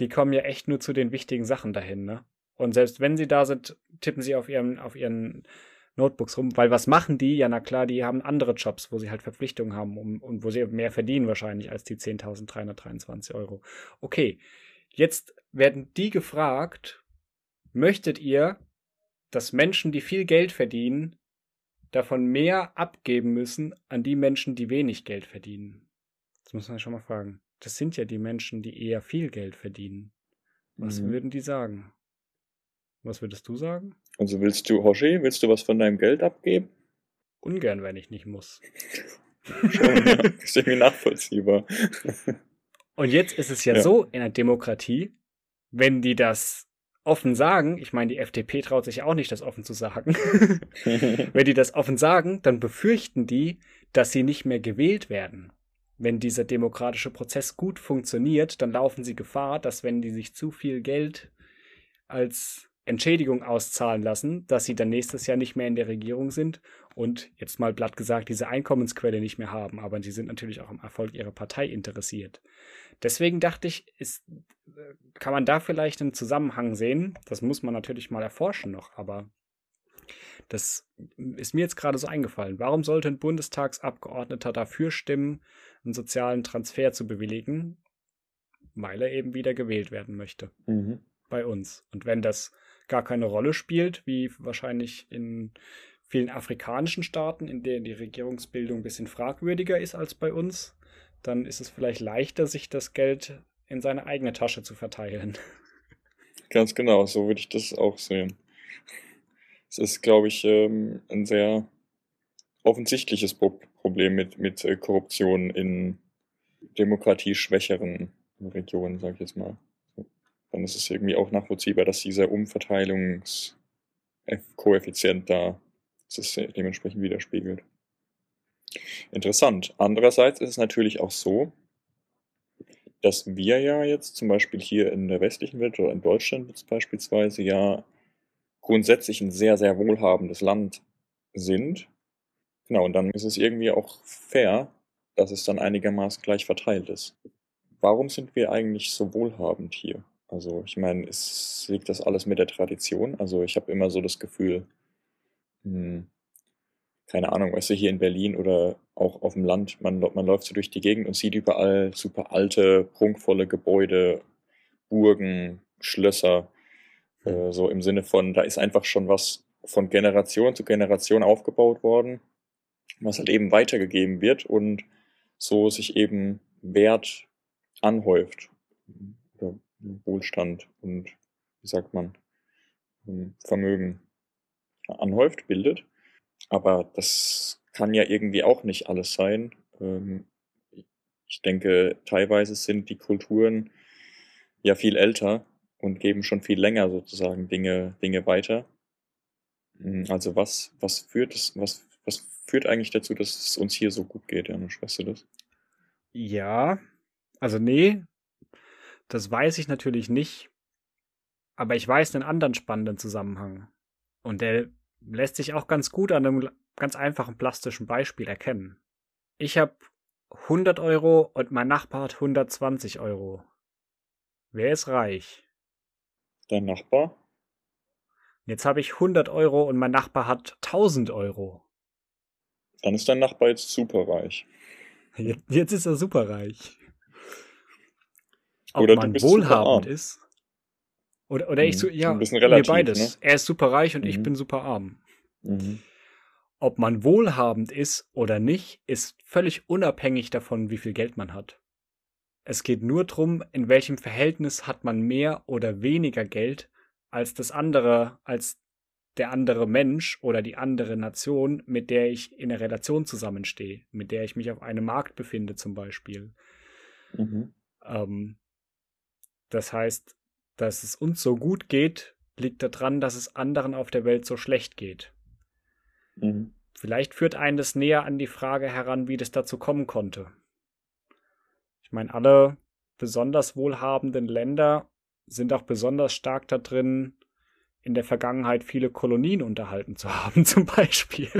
Die kommen ja echt nur zu den wichtigen Sachen dahin, ne? Und selbst wenn sie da sind, tippen sie auf ihren, auf ihren Notebooks rum, weil was machen die? Ja, na klar, die haben andere Jobs, wo sie halt Verpflichtungen haben um, und wo sie mehr verdienen wahrscheinlich als die 10.323 Euro. Okay, jetzt werden die gefragt, möchtet ihr, dass Menschen, die viel Geld verdienen, davon mehr abgeben müssen an die Menschen, die wenig Geld verdienen? Das muss man ja schon mal fragen. Das sind ja die Menschen, die eher viel Geld verdienen. Was mhm. würden die sagen? Was würdest du sagen? Also willst du, Hoshi, willst du was von deinem Geld abgeben? Ungern, wenn ich nicht muss. Schon, ja. Ist irgendwie nachvollziehbar. Und jetzt ist es ja, ja, so in der Demokratie, wenn die das offen sagen, ich meine, die FDP traut sich auch nicht, das offen zu sagen. wenn die das offen sagen, dann befürchten die, dass sie nicht mehr gewählt werden wenn dieser demokratische Prozess gut funktioniert, dann laufen sie Gefahr, dass wenn die sich zu viel Geld als Entschädigung auszahlen lassen, dass sie dann nächstes Jahr nicht mehr in der Regierung sind und jetzt mal platt gesagt diese Einkommensquelle nicht mehr haben. Aber sie sind natürlich auch am Erfolg ihrer Partei interessiert. Deswegen dachte ich, ist, kann man da vielleicht einen Zusammenhang sehen? Das muss man natürlich mal erforschen noch, aber das ist mir jetzt gerade so eingefallen. Warum sollte ein Bundestagsabgeordneter dafür stimmen, einen sozialen Transfer zu bewilligen, weil er eben wieder gewählt werden möchte. Mhm. Bei uns. Und wenn das gar keine Rolle spielt, wie wahrscheinlich in vielen afrikanischen Staaten, in denen die Regierungsbildung ein bisschen fragwürdiger ist als bei uns, dann ist es vielleicht leichter, sich das Geld in seine eigene Tasche zu verteilen. Ganz genau, so würde ich das auch sehen. Es ist, glaube ich, ähm, ein sehr offensichtliches Problem mit, mit äh, Korruption in demokratieschwächeren Regionen, sage ich jetzt mal. Dann ist es irgendwie auch nachvollziehbar, dass dieser Umverteilungskoeffizient da das dementsprechend widerspiegelt. Interessant. Andererseits ist es natürlich auch so, dass wir ja jetzt zum Beispiel hier in der westlichen Welt oder in Deutschland beispielsweise ja grundsätzlich ein sehr, sehr wohlhabendes Land sind Genau, und dann ist es irgendwie auch fair, dass es dann einigermaßen gleich verteilt ist. Warum sind wir eigentlich so wohlhabend hier? Also ich meine, es liegt das alles mit der Tradition. Also ich habe immer so das Gefühl, hm, keine Ahnung, weißt du, hier in Berlin oder auch auf dem Land, man, man läuft so durch die Gegend und sieht überall super alte, prunkvolle Gebäude, Burgen, Schlösser, äh, so im Sinne von, da ist einfach schon was von Generation zu Generation aufgebaut worden was halt eben weitergegeben wird und so sich eben Wert anhäuft. Wohlstand und, wie sagt man, ähm, Vermögen anhäuft, bildet. Aber das kann ja irgendwie auch nicht alles sein. Ähm, ich denke, teilweise sind die Kulturen ja viel älter und geben schon viel länger sozusagen Dinge, Dinge weiter. Also was, was führt es, was, was führt eigentlich dazu, dass es uns hier so gut geht, Janusz? Weißt du das? Ja, also nee, das weiß ich natürlich nicht. Aber ich weiß einen anderen spannenden Zusammenhang. Und der lässt sich auch ganz gut an einem ganz einfachen plastischen Beispiel erkennen. Ich habe 100 Euro und mein Nachbar hat 120 Euro. Wer ist reich? Dein Nachbar? Jetzt habe ich 100 Euro und mein Nachbar hat 1000 Euro. Dann ist dein Nachbar jetzt superreich. Jetzt, jetzt ist er superreich. Ob oder man wohlhabend ist. Oder, oder mhm. ich so, ja, ein bisschen relativ, beides. Ne? Er ist superreich und mhm. ich bin super arm. Mhm. Ob man wohlhabend ist oder nicht, ist völlig unabhängig davon, wie viel Geld man hat. Es geht nur darum, in welchem Verhältnis hat man mehr oder weniger Geld als das andere, als der andere Mensch oder die andere Nation, mit der ich in einer Relation zusammenstehe, mit der ich mich auf einem Markt befinde zum Beispiel. Mhm. Ähm, das heißt, dass es uns so gut geht, liegt daran, dass es anderen auf der Welt so schlecht geht. Mhm. Vielleicht führt einen das näher an die Frage heran, wie das dazu kommen konnte. Ich meine, alle besonders wohlhabenden Länder sind auch besonders stark da drin, in der Vergangenheit viele Kolonien unterhalten zu haben, zum Beispiel.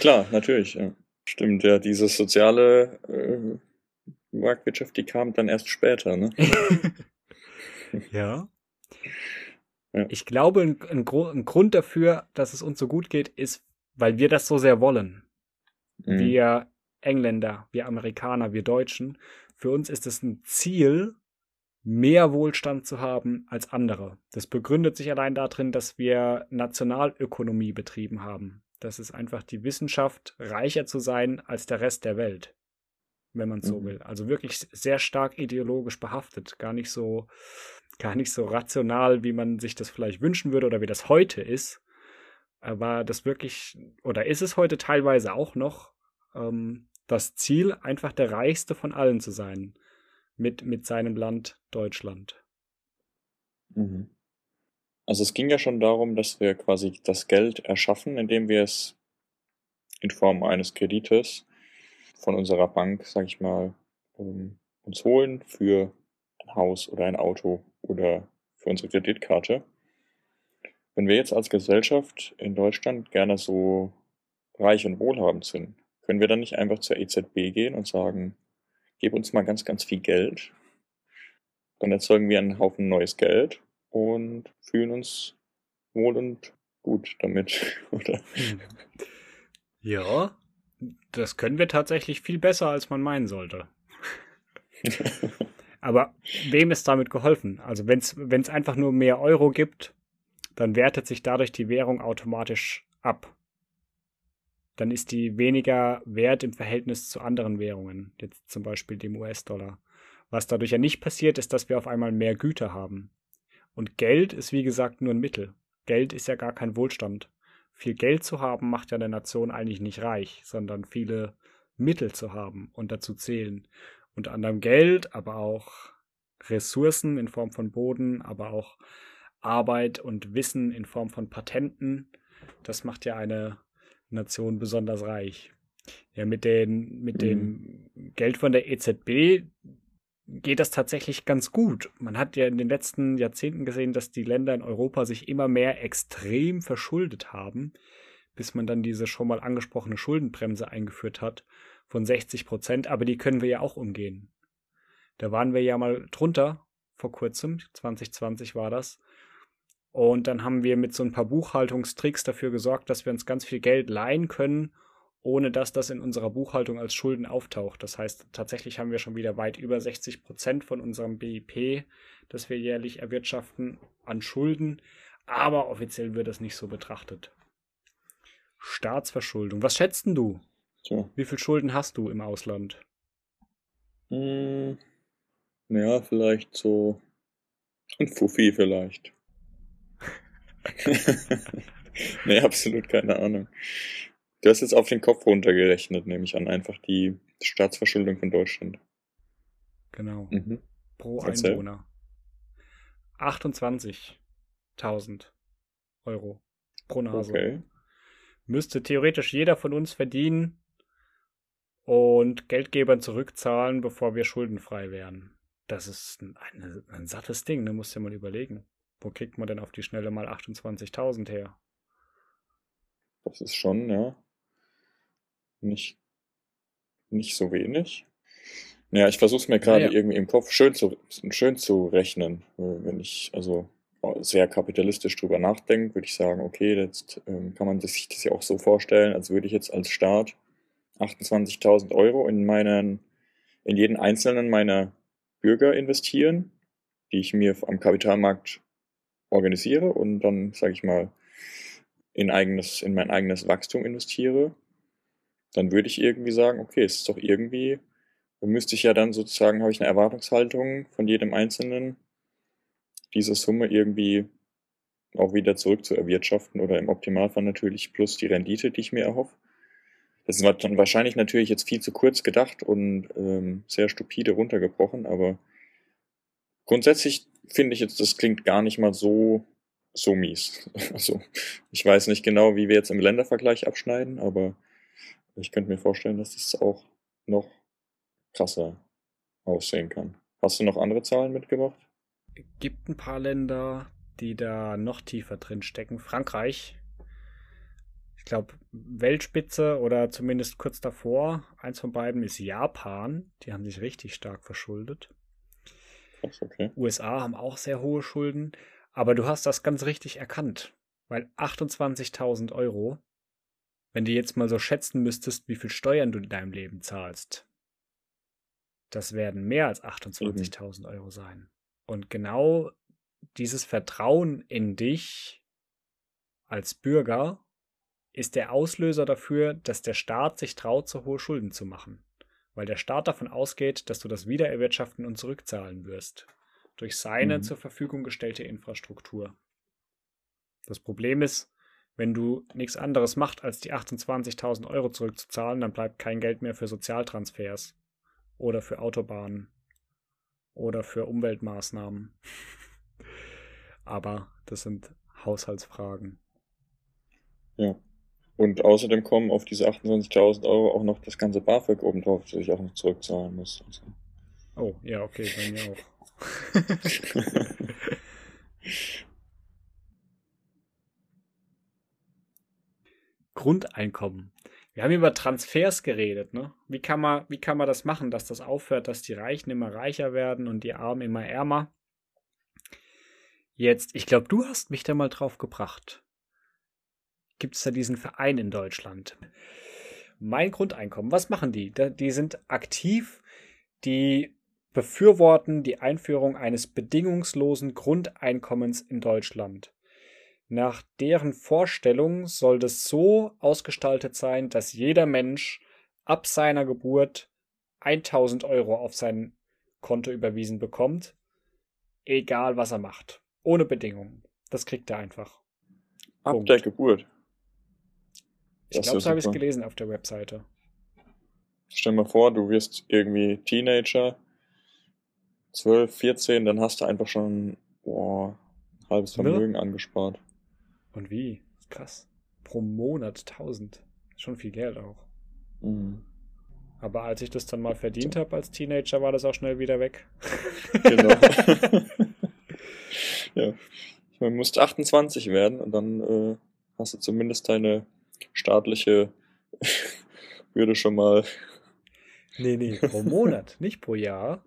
Klar, natürlich, ja. Stimmt, ja, diese soziale äh, Marktwirtschaft, die kam dann erst später, ne? ja. ja. Ich glaube, ein, ein, ein, Grund dafür, dass es uns so gut geht, ist, weil wir das so sehr wollen. Mhm. Wir Engländer, wir Amerikaner, wir Deutschen, für uns ist es ein Ziel, mehr Wohlstand zu haben als andere. Das begründet sich allein darin, dass wir Nationalökonomie betrieben haben. Das ist einfach die Wissenschaft, reicher zu sein als der Rest der Welt, wenn man so mhm. will. Also wirklich sehr stark ideologisch behaftet, gar nicht so, gar nicht so rational, wie man sich das vielleicht wünschen würde oder wie das heute ist. Aber das wirklich, oder ist es heute teilweise auch noch, ähm, das Ziel, einfach der reichste von allen zu sein mit, mit seinem Land Deutschland. Mhm. Also es ging ja schon darum, dass wir quasi das Geld erschaffen, indem wir es in Form eines Kredites von unserer Bank, sag ich mal, um, uns holen für ein Haus oder ein Auto oder für unsere Kreditkarte. Wenn wir jetzt als Gesellschaft in Deutschland gerne so reich und wohlhabend sind, können wir dann nicht einfach zur EZB gehen und sagen, gib uns mal ganz, ganz viel Geld. Dann erzeugen wir einen Haufen neues Geld und fühlen uns wohl und gut damit, oder? Ja, das können wir tatsächlich viel besser, als man meinen sollte. Aber wem ist damit geholfen? Also wenn es einfach nur mehr Euro gibt, dann wertet sich dadurch die Währung automatisch ab dann ist die weniger wert im Verhältnis zu anderen Währungen, jetzt zum Beispiel dem US-Dollar. Was dadurch ja nicht passiert, ist, dass wir auf einmal mehr Güter haben. Und Geld ist wie gesagt nur ein Mittel. Geld ist ja gar kein Wohlstand. Viel Geld zu haben macht ja eine Nation eigentlich nicht reich, sondern viele Mittel zu haben und dazu zählen. Unter anderem Geld, aber auch Ressourcen in Form von Boden, aber auch Arbeit und Wissen in Form von Patenten. Das macht ja eine Nation besonders reich. Ja, mit, den, mit mhm. dem Geld von der EZB geht das tatsächlich ganz gut. Man hat ja in den letzten Jahrzehnten gesehen, dass die Länder in Europa sich immer mehr extrem verschuldet haben, bis man dann diese schon mal angesprochene Schuldenbremse eingeführt hat von 60 Prozent. Aber die können wir ja auch umgehen. Da waren wir ja mal drunter vor kurzem, 2020 war das. Und dann haben wir mit so ein paar Buchhaltungstricks dafür gesorgt, dass wir uns ganz viel Geld leihen können, ohne dass das in unserer Buchhaltung als Schulden auftaucht. Das heißt, tatsächlich haben wir schon wieder weit über 60 Prozent von unserem BIP, das wir jährlich erwirtschaften, an Schulden. Aber offiziell wird das nicht so betrachtet. Staatsverschuldung. Was schätzt denn du? So. Wie viel Schulden hast du im Ausland? Hm, ja, vielleicht so ein Fuffi vielleicht. nee, absolut keine Ahnung. Du hast jetzt auf den Kopf runtergerechnet, nehme ich an, einfach die Staatsverschuldung von Deutschland. Genau. Mhm. Pro Erzähl. Einwohner. 28.000 Euro pro Nase. Okay. Müsste theoretisch jeder von uns verdienen und Geldgebern zurückzahlen, bevor wir schuldenfrei wären. Das ist ein, ein, ein sattes Ding, ne? Musst du dir mal überlegen. Wo kriegt man denn auf die Schnelle mal 28.000 her? Das ist schon, ja, nicht, nicht so wenig. Ja, ich versuche es mir gerade ja, ja. irgendwie im Kopf schön zu, schön zu rechnen. Wenn ich also sehr kapitalistisch drüber nachdenke, würde ich sagen, okay, jetzt ähm, kann man sich das ja auch so vorstellen, als würde ich jetzt als Staat 28.000 Euro in meinen, in jeden einzelnen meiner Bürger investieren, die ich mir am Kapitalmarkt organisiere und dann, sage ich mal, in, eigenes, in mein eigenes Wachstum investiere, dann würde ich irgendwie sagen, okay, es ist doch irgendwie, müsste ich ja dann sozusagen, habe ich eine Erwartungshaltung von jedem Einzelnen, diese Summe irgendwie auch wieder zurück zu erwirtschaften oder im Optimalfall natürlich plus die Rendite, die ich mir erhoffe. Das ist dann wahrscheinlich natürlich jetzt viel zu kurz gedacht und ähm, sehr stupide runtergebrochen, aber grundsätzlich finde ich jetzt, das klingt gar nicht mal so, so mies. Also, ich weiß nicht genau, wie wir jetzt im Ländervergleich abschneiden, aber ich könnte mir vorstellen, dass das auch noch krasser aussehen kann. Hast du noch andere Zahlen mitgebracht? Gibt ein paar Länder, die da noch tiefer drin stecken. Frankreich, ich glaube, Weltspitze oder zumindest kurz davor, eins von beiden ist Japan. Die haben sich richtig stark verschuldet. Okay. USA haben auch sehr hohe Schulden. Aber du hast das ganz richtig erkannt, weil 28.000 Euro, wenn du jetzt mal so schätzen müsstest, wie viel Steuern du in deinem Leben zahlst, das werden mehr als 28.000 Euro sein. Und genau dieses Vertrauen in dich als Bürger ist der Auslöser dafür, dass der Staat sich traut, so hohe Schulden zu machen. Weil der Staat davon ausgeht, dass du das wiedererwirtschaften und zurückzahlen wirst. Durch seine mhm. zur Verfügung gestellte Infrastruktur. Das Problem ist, wenn du nichts anderes machst, als die 28.000 Euro zurückzuzahlen, dann bleibt kein Geld mehr für Sozialtransfers oder für Autobahnen oder für Umweltmaßnahmen. Aber das sind Haushaltsfragen. Ja. Und außerdem kommen auf diese 28.000 Euro auch noch das ganze BAföG obendrauf, das ich auch noch zurückzahlen muss. Also. Oh, ja, okay, bei mir auch. Grundeinkommen. Wir haben über Transfers geredet, ne? Wie kann man, wie kann man das machen, dass das aufhört, dass die Reichen immer reicher werden und die Armen immer ärmer? Jetzt, ich glaube, du hast mich da mal drauf gebracht. Gibt es da diesen Verein in Deutschland? Mein Grundeinkommen, was machen die? Die sind aktiv, die befürworten die Einführung eines bedingungslosen Grundeinkommens in Deutschland. Nach deren Vorstellung soll das so ausgestaltet sein, dass jeder Mensch ab seiner Geburt 1000 Euro auf sein Konto überwiesen bekommt, egal was er macht, ohne Bedingungen. Das kriegt er einfach. Ab Punkt. der Geburt. Ich glaube, so habe ich es gelesen auf der Webseite. Stell dir mal vor, du wirst irgendwie Teenager, 12, 14, dann hast du einfach schon boah, halbes ne? Vermögen ne? angespart. Und wie? Krass. Pro Monat 1000. Schon viel Geld auch. Mhm. Aber als ich das dann mal verdient habe als Teenager, war das auch schnell wieder weg. Genau. ja. Ich meine, musst 28 werden und dann äh, hast du zumindest deine staatliche Würde schon mal. Nee, nee, pro Monat, nicht pro Jahr.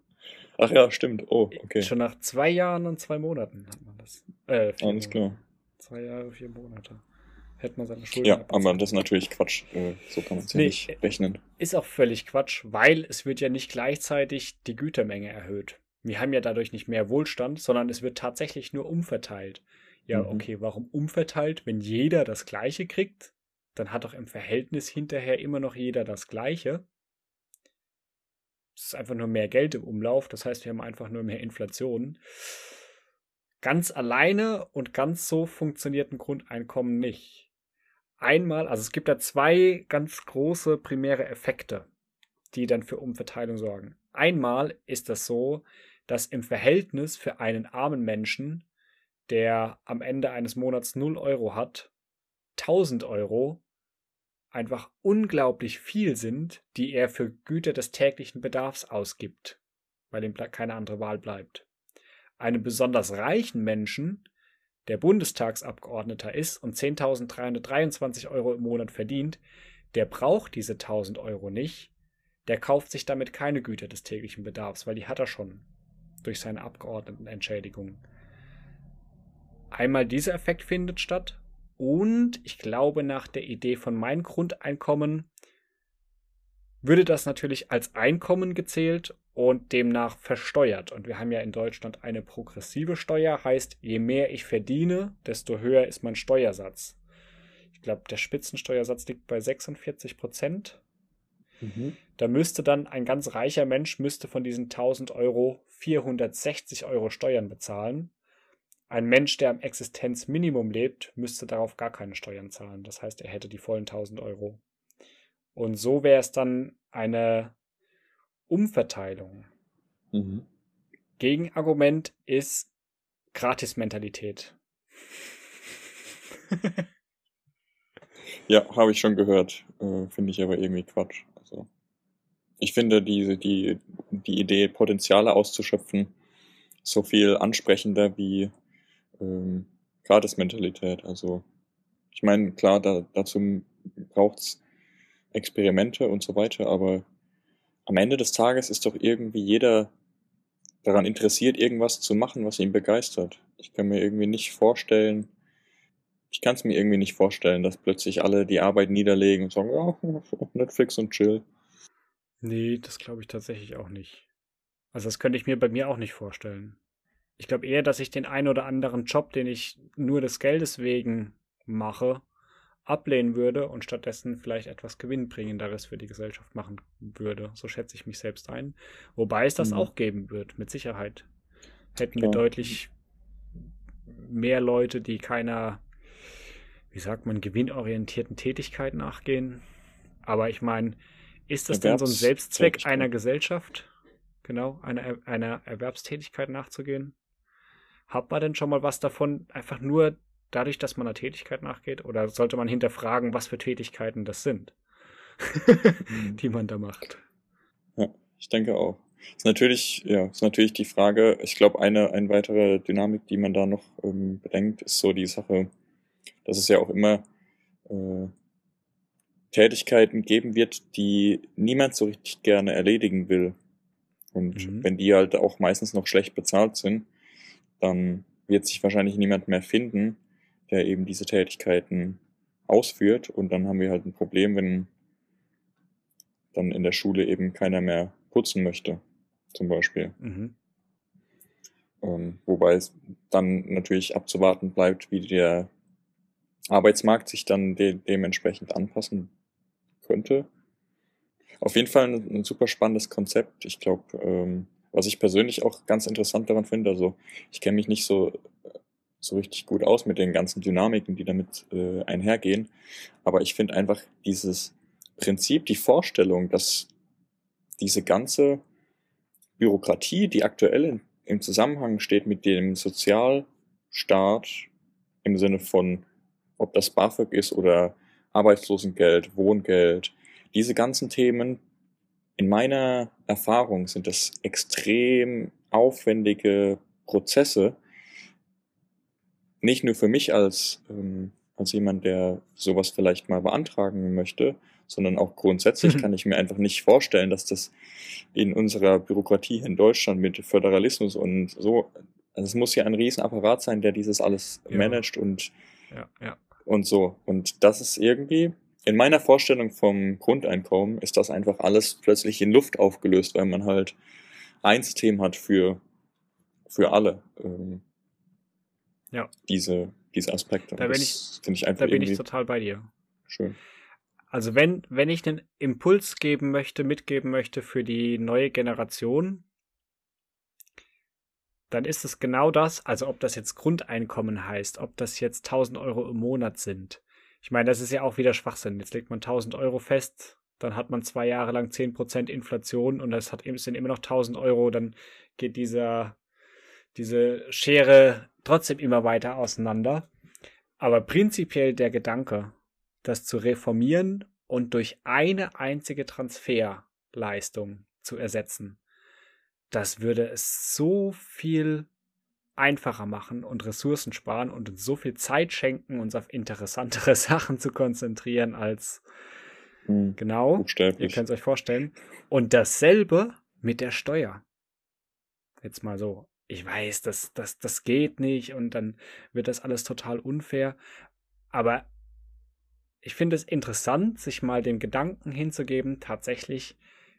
Ach ja, stimmt. Oh, okay. Schon nach zwei Jahren und zwei Monaten hat man das. Äh, Alles klar. Zwei Jahre, vier Monate. Hätte man seine Schulden Ja, aber das ist natürlich Quatsch. Äh, so kann man es nee, ja nicht rechnen. Ist auch völlig Quatsch, weil es wird ja nicht gleichzeitig die Gütermenge erhöht. Wir haben ja dadurch nicht mehr Wohlstand, sondern es wird tatsächlich nur umverteilt. Ja, mhm. okay, warum umverteilt? Wenn jeder das Gleiche kriegt, dann hat doch im Verhältnis hinterher immer noch jeder das Gleiche. Es ist einfach nur mehr Geld im Umlauf, das heißt, wir haben einfach nur mehr Inflation. Ganz alleine und ganz so funktioniert ein Grundeinkommen nicht. Einmal, also es gibt da zwei ganz große primäre Effekte, die dann für Umverteilung sorgen. Einmal ist das so, dass im Verhältnis für einen armen Menschen, der am Ende eines Monats 0 Euro hat, 1000 Euro einfach unglaublich viel sind, die er für Güter des täglichen Bedarfs ausgibt, weil ihm keine andere Wahl bleibt einem besonders reichen Menschen, der Bundestagsabgeordneter ist und 10.323 Euro im Monat verdient, der braucht diese 1.000 Euro nicht, der kauft sich damit keine Güter des täglichen Bedarfs, weil die hat er schon durch seine Abgeordnetenentschädigung. Einmal dieser Effekt findet statt und ich glaube nach der Idee von mein Grundeinkommen würde das natürlich als Einkommen gezählt und demnach versteuert. Und wir haben ja in Deutschland eine progressive Steuer, heißt, je mehr ich verdiene, desto höher ist mein Steuersatz. Ich glaube, der Spitzensteuersatz liegt bei 46 Prozent. Mhm. Da müsste dann ein ganz reicher Mensch müsste von diesen 1000 Euro 460 Euro Steuern bezahlen. Ein Mensch, der am Existenzminimum lebt, müsste darauf gar keine Steuern zahlen. Das heißt, er hätte die vollen 1000 Euro. Und so wäre es dann eine Umverteilung. Mhm. Gegenargument ist Gratis-Mentalität. ja, habe ich schon gehört. Äh, finde ich aber irgendwie Quatsch. Also, ich finde diese, die, die Idee, Potenziale auszuschöpfen, so viel ansprechender wie ähm, Gratis-Mentalität. Also, ich meine, klar, da, dazu braucht's Experimente und so weiter, aber am Ende des Tages ist doch irgendwie jeder daran interessiert, irgendwas zu machen, was ihn begeistert. Ich kann mir irgendwie nicht vorstellen, ich kann es mir irgendwie nicht vorstellen, dass plötzlich alle die Arbeit niederlegen und sagen, ja, Netflix und chill. Nee, das glaube ich tatsächlich auch nicht. Also das könnte ich mir bei mir auch nicht vorstellen. Ich glaube eher, dass ich den einen oder anderen Job, den ich nur des Geldes wegen mache, ablehnen würde und stattdessen vielleicht etwas Gewinnbringenderes für die Gesellschaft machen würde. So schätze ich mich selbst ein. Wobei es das mhm. auch geben wird, mit Sicherheit. Hätten wir deutlich mehr Leute, die keiner, wie sagt man, gewinnorientierten Tätigkeit nachgehen. Aber ich meine, ist das denn so ein Selbstzweck einer Gesellschaft? Genau, einer, einer Erwerbstätigkeit nachzugehen? Hat man denn schon mal was davon, einfach nur dadurch, dass man einer Tätigkeit nachgeht? Oder sollte man hinterfragen, was für Tätigkeiten das sind, die man da macht? Ja, ich denke auch. Ist natürlich, ja, ist natürlich die Frage, ich glaube, eine, eine weitere Dynamik, die man da noch ähm, bedenkt, ist so die Sache, dass es ja auch immer äh, Tätigkeiten geben wird, die niemand so richtig gerne erledigen will. Und mhm. wenn die halt auch meistens noch schlecht bezahlt sind, dann wird sich wahrscheinlich niemand mehr finden, der eben diese Tätigkeiten ausführt. Und dann haben wir halt ein Problem, wenn dann in der Schule eben keiner mehr putzen möchte, zum Beispiel. Mhm. Ähm, wobei es dann natürlich abzuwarten bleibt, wie der Arbeitsmarkt sich dann de dementsprechend anpassen könnte. Auf jeden Fall ein, ein super spannendes Konzept. Ich glaube, ähm, was ich persönlich auch ganz interessant daran finde, also ich kenne mich nicht so so richtig gut aus mit den ganzen Dynamiken, die damit äh, einhergehen. Aber ich finde einfach dieses Prinzip, die Vorstellung, dass diese ganze Bürokratie, die aktuell im Zusammenhang steht mit dem Sozialstaat im Sinne von, ob das BAföG ist oder Arbeitslosengeld, Wohngeld, diese ganzen Themen, in meiner Erfahrung sind das extrem aufwendige Prozesse, nicht nur für mich als, ähm, als jemand, der sowas vielleicht mal beantragen möchte, sondern auch grundsätzlich mhm. kann ich mir einfach nicht vorstellen, dass das in unserer Bürokratie in Deutschland mit Föderalismus und so, also es muss ja ein Riesenapparat sein, der dieses alles ja. managt und, ja, ja. und so. Und das ist irgendwie, in meiner Vorstellung vom Grundeinkommen ist das einfach alles plötzlich in Luft aufgelöst, weil man halt ein System hat für, für alle. Ähm, ja. Diese, diese Aspekte. Da bin, ich, ich da bin ich total bei dir. Schön. Also wenn, wenn ich einen Impuls geben möchte, mitgeben möchte für die neue Generation, dann ist es genau das, also ob das jetzt Grundeinkommen heißt, ob das jetzt 1000 Euro im Monat sind. Ich meine, das ist ja auch wieder Schwachsinn. Jetzt legt man 1000 Euro fest, dann hat man zwei Jahre lang 10% Inflation und das hat, sind immer noch 1000 Euro, dann geht dieser diese Schere trotzdem immer weiter auseinander. Aber prinzipiell der Gedanke, das zu reformieren und durch eine einzige Transferleistung zu ersetzen, das würde es so viel einfacher machen und Ressourcen sparen und uns so viel Zeit schenken, uns auf interessantere Sachen zu konzentrieren als hm, genau. Ihr könnt es euch vorstellen. Und dasselbe mit der Steuer. Jetzt mal so ich weiß, das, das, das geht nicht und dann wird das alles total unfair. Aber ich finde es interessant, sich mal den Gedanken hinzugeben, tatsächlich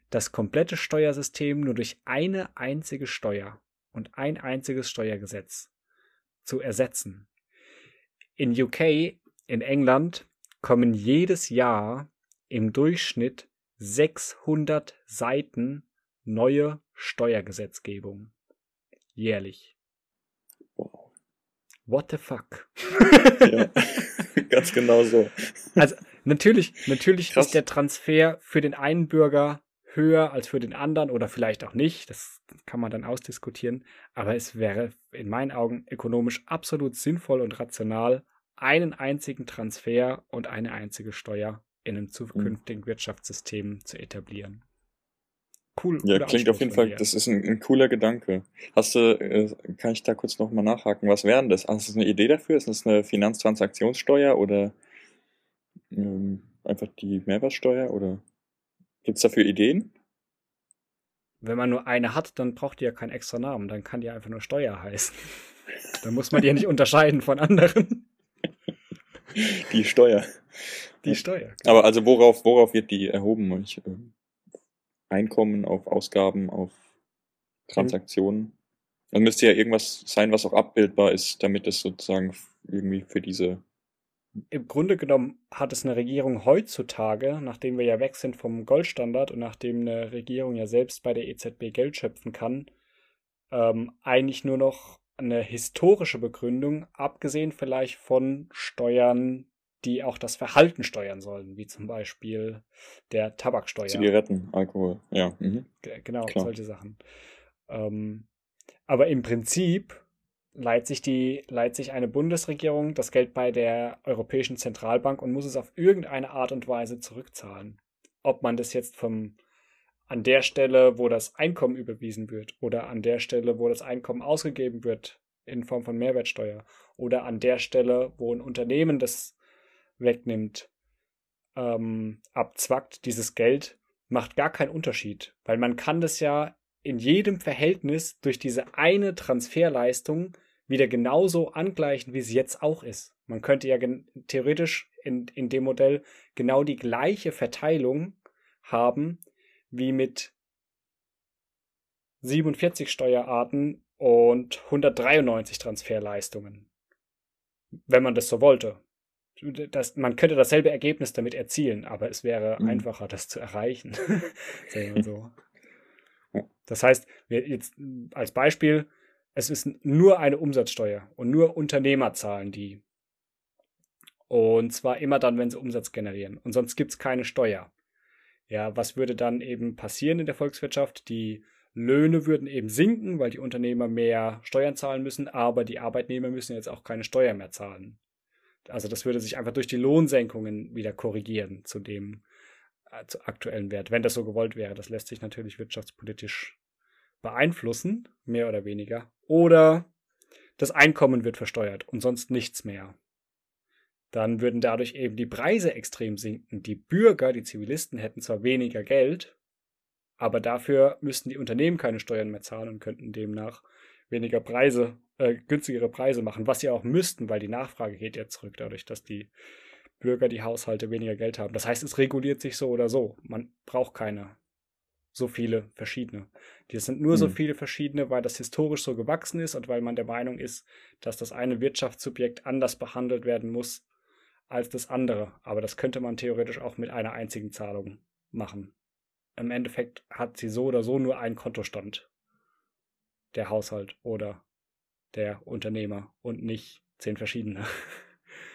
das komplette Steuersystem nur durch eine einzige Steuer und ein einziges Steuergesetz zu ersetzen. In UK, in England, kommen jedes Jahr im Durchschnitt 600 Seiten neue Steuergesetzgebung jährlich. What the fuck? Ja, ganz genau so. Also natürlich, natürlich ist der Transfer für den einen Bürger höher als für den anderen oder vielleicht auch nicht. Das kann man dann ausdiskutieren. Aber es wäre in meinen Augen ökonomisch absolut sinnvoll und rational, einen einzigen Transfer und eine einzige Steuer in einem zukünftigen mhm. Wirtschaftssystem zu etablieren. Cool. Ja, klingt auf jeden Fall, das ist ein, ein, cooler Gedanke. Hast du, äh, kann ich da kurz nochmal nachhaken, was wären das? Hast du eine Idee dafür? Ist das eine Finanztransaktionssteuer oder ähm, einfach die Mehrwertsteuer oder gibt es dafür Ideen? Wenn man nur eine hat, dann braucht die ja keinen extra Namen, dann kann die einfach nur Steuer heißen. dann muss man die ja nicht unterscheiden von anderen. Die Steuer. Die Steuer. Genau. Aber also worauf, worauf wird die erhoben? Ich, äh, Einkommen, auf Ausgaben, auf Transaktionen. Dann müsste ja irgendwas sein, was auch abbildbar ist, damit es sozusagen irgendwie für diese. Im Grunde genommen hat es eine Regierung heutzutage, nachdem wir ja weg sind vom Goldstandard und nachdem eine Regierung ja selbst bei der EZB Geld schöpfen kann, ähm, eigentlich nur noch eine historische Begründung, abgesehen vielleicht von Steuern, die auch das Verhalten steuern sollen, wie zum Beispiel der Tabaksteuer. Zigaretten, Alkohol, ja. Mhm. Genau, Klar. solche Sachen. Ähm, aber im Prinzip leiht sich, die, leiht sich eine Bundesregierung das Geld bei der Europäischen Zentralbank und muss es auf irgendeine Art und Weise zurückzahlen. Ob man das jetzt vom an der Stelle, wo das Einkommen überwiesen wird oder an der Stelle, wo das Einkommen ausgegeben wird in Form von Mehrwertsteuer oder an der Stelle, wo ein Unternehmen das wegnimmt, ähm, abzwackt, dieses Geld, macht gar keinen Unterschied, weil man kann das ja in jedem Verhältnis durch diese eine Transferleistung wieder genauso angleichen, wie es jetzt auch ist. Man könnte ja theoretisch in, in dem Modell genau die gleiche Verteilung haben wie mit 47 Steuerarten und 193 Transferleistungen. Wenn man das so wollte das, man könnte dasselbe Ergebnis damit erzielen, aber es wäre mhm. einfacher, das zu erreichen. So. Das heißt, jetzt als Beispiel, es ist nur eine Umsatzsteuer und nur Unternehmer zahlen die. Und zwar immer dann, wenn sie Umsatz generieren. Und sonst gibt es keine Steuer. Ja, was würde dann eben passieren in der Volkswirtschaft? Die Löhne würden eben sinken, weil die Unternehmer mehr Steuern zahlen müssen, aber die Arbeitnehmer müssen jetzt auch keine Steuer mehr zahlen. Also das würde sich einfach durch die Lohnsenkungen wieder korrigieren zu dem äh, zu aktuellen Wert, wenn das so gewollt wäre. Das lässt sich natürlich wirtschaftspolitisch beeinflussen, mehr oder weniger. Oder das Einkommen wird versteuert und sonst nichts mehr. Dann würden dadurch eben die Preise extrem sinken. Die Bürger, die Zivilisten hätten zwar weniger Geld, aber dafür müssten die Unternehmen keine Steuern mehr zahlen und könnten demnach weniger Preise, äh, günstigere Preise machen, was sie auch müssten, weil die Nachfrage geht ja zurück, dadurch, dass die Bürger, die Haushalte weniger Geld haben. Das heißt, es reguliert sich so oder so. Man braucht keine so viele verschiedene. Die sind nur mhm. so viele verschiedene, weil das historisch so gewachsen ist und weil man der Meinung ist, dass das eine Wirtschaftssubjekt anders behandelt werden muss als das andere. Aber das könnte man theoretisch auch mit einer einzigen Zahlung machen. Im Endeffekt hat sie so oder so nur einen Kontostand der Haushalt oder der Unternehmer und nicht zehn verschiedene.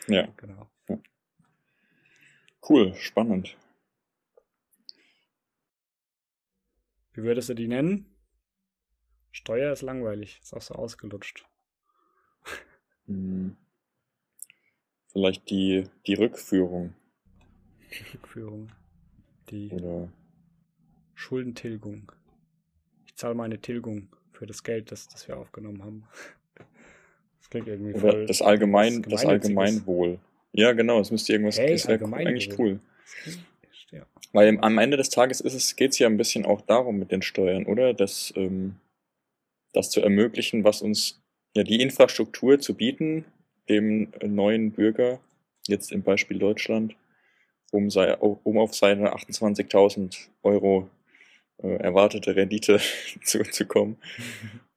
Ja. genau. Cool, spannend. Wie würdest du die nennen? Steuer ist langweilig, ist auch so ausgelutscht. Hm. Vielleicht die, die Rückführung. Die Rückführung. Die Oder Schuldentilgung. Ich zahle meine Tilgung für das Geld, das, das wir aufgenommen haben. Das klingt irgendwie Oder voll. Das, Allgemein, das, Allgemeinwohl. Ja, genau, es müsste irgendwas. Hey, das wäre eigentlich cool. Weil am Ende des Tages ist es, geht es ja ein bisschen auch darum mit den Steuern, oder? Das, ähm, das zu ermöglichen, was uns ja die Infrastruktur zu bieten, dem neuen Bürger, jetzt im Beispiel Deutschland, um, sei, um auf seine 28.000 Euro äh, erwartete Rendite zu, zu kommen.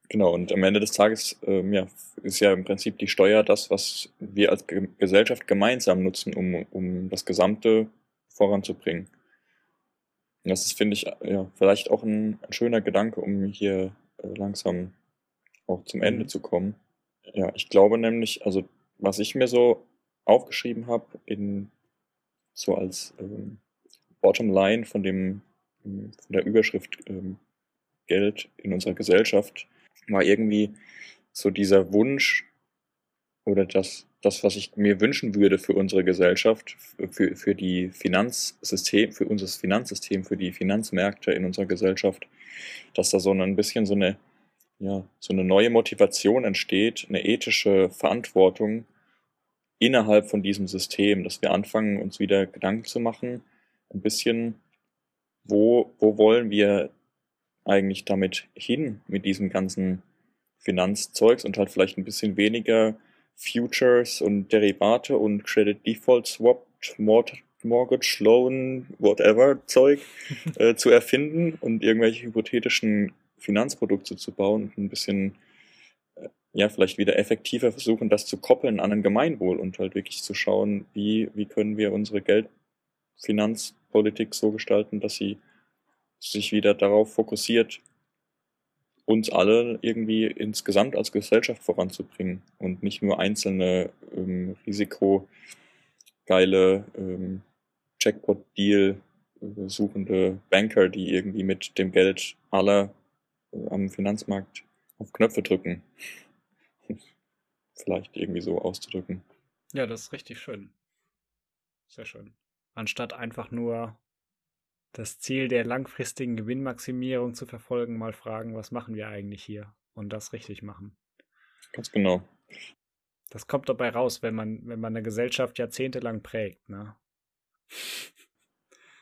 Genau, und am Ende des Tages ähm, ja, ist ja im Prinzip die Steuer das, was wir als Ge Gesellschaft gemeinsam nutzen, um, um das Gesamte voranzubringen. Das ist, finde ich, ja, vielleicht auch ein, ein, schöner Gedanke, um hier äh, langsam auch zum Ende mhm. zu kommen. Ja, ich glaube nämlich, also was ich mir so aufgeschrieben habe, in so als ähm, Bottomline von dem ähm, von der Überschrift ähm, Geld in unserer Gesellschaft, war irgendwie so dieser Wunsch oder das, das, was ich mir wünschen würde für unsere Gesellschaft, für, für die Finanzsystem, für unser Finanzsystem, für die Finanzmärkte in unserer Gesellschaft, dass da so ein bisschen so eine, ja, so eine neue Motivation entsteht, eine ethische Verantwortung innerhalb von diesem System, dass wir anfangen, uns wieder Gedanken zu machen, ein bisschen, wo, wo wollen wir eigentlich damit hin, mit diesem ganzen Finanzzeugs und halt vielleicht ein bisschen weniger Futures und Derivate und Credit Default Swap, Mortgage Loan, whatever Zeug äh, zu erfinden und irgendwelche hypothetischen Finanzprodukte zu bauen und ein bisschen äh, ja, vielleicht wieder effektiver versuchen, das zu koppeln an ein Gemeinwohl und halt wirklich zu schauen, wie, wie können wir unsere Geldfinanzpolitik so gestalten, dass sie sich wieder darauf fokussiert, uns alle irgendwie insgesamt als Gesellschaft voranzubringen und nicht nur einzelne ähm, risikogeile ähm, Jackpot-Deal äh, suchende Banker, die irgendwie mit dem Geld aller äh, am Finanzmarkt auf Knöpfe drücken. Vielleicht irgendwie so auszudrücken. Ja, das ist richtig schön. Sehr schön. Anstatt einfach nur das Ziel der langfristigen Gewinnmaximierung zu verfolgen, mal fragen, was machen wir eigentlich hier und das richtig machen. Ganz genau. Das kommt dabei raus, wenn man, wenn man eine Gesellschaft jahrzehntelang prägt, ne?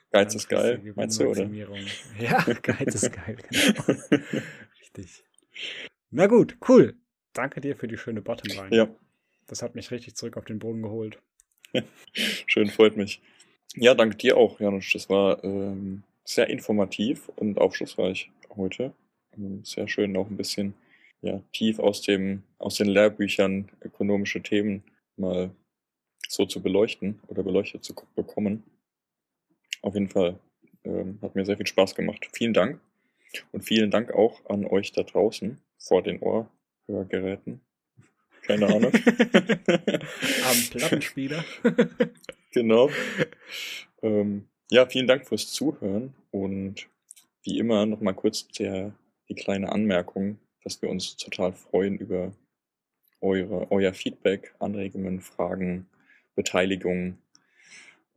Geiz ist geil, meinst du, oder? Ja, Geiz ist geil, genau. Richtig. Na gut, cool. Danke dir für die schöne Bottomline. Ja. Das hat mich richtig zurück auf den Boden geholt. Schön, freut mich. Ja, danke dir auch, Janusz. Das war ähm, sehr informativ und aufschlussreich heute. Ähm, sehr schön, auch ein bisschen ja, tief aus, dem, aus den Lehrbüchern ökonomische Themen mal so zu beleuchten oder beleuchtet zu bekommen. Auf jeden Fall ähm, hat mir sehr viel Spaß gemacht. Vielen Dank und vielen Dank auch an euch da draußen vor den Ohrhörgeräten. Keine Ahnung. Am Plattenspieler. genau. Ähm, ja, vielen Dank fürs Zuhören und wie immer nochmal kurz der, die kleine Anmerkung, dass wir uns total freuen über eure, euer Feedback, Anregungen, Fragen, Beteiligung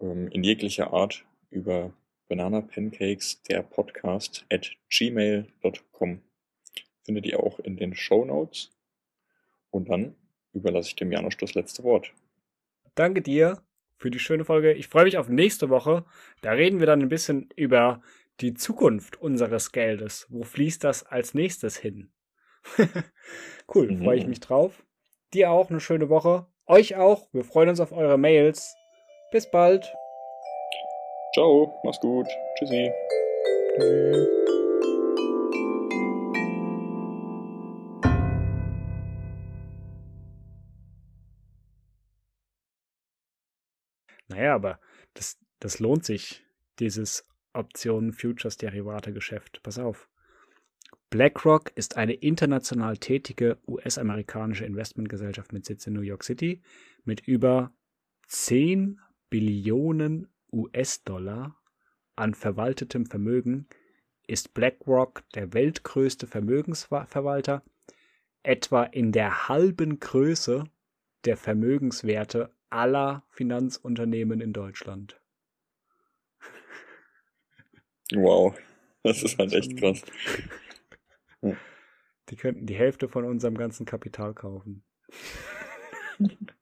ähm, in jeglicher Art über Banana Pancakes, der Podcast at gmail.com. Findet ihr auch in den Show Notes. Und dann überlasse ich dem Janusz das letzte Wort. Danke dir für die schöne Folge. Ich freue mich auf nächste Woche. Da reden wir dann ein bisschen über die Zukunft unseres Geldes. Wo fließt das als nächstes hin? cool, mhm. freue ich mich drauf. Dir auch eine schöne Woche. Euch auch. Wir freuen uns auf eure Mails. Bis bald. Ciao, mach's gut. Tschüssi. Tschüssi. Naja, aber das, das lohnt sich, dieses Optionen-Futures-Derivate-Geschäft. Pass auf. BlackRock ist eine international tätige US-amerikanische Investmentgesellschaft mit Sitz in New York City mit über 10 Billionen US-Dollar an verwaltetem Vermögen ist BlackRock der weltgrößte Vermögensverwalter, etwa in der halben Größe der Vermögenswerte aller Finanzunternehmen in Deutschland. Wow, das ist halt echt krass. Die könnten die Hälfte von unserem ganzen Kapital kaufen.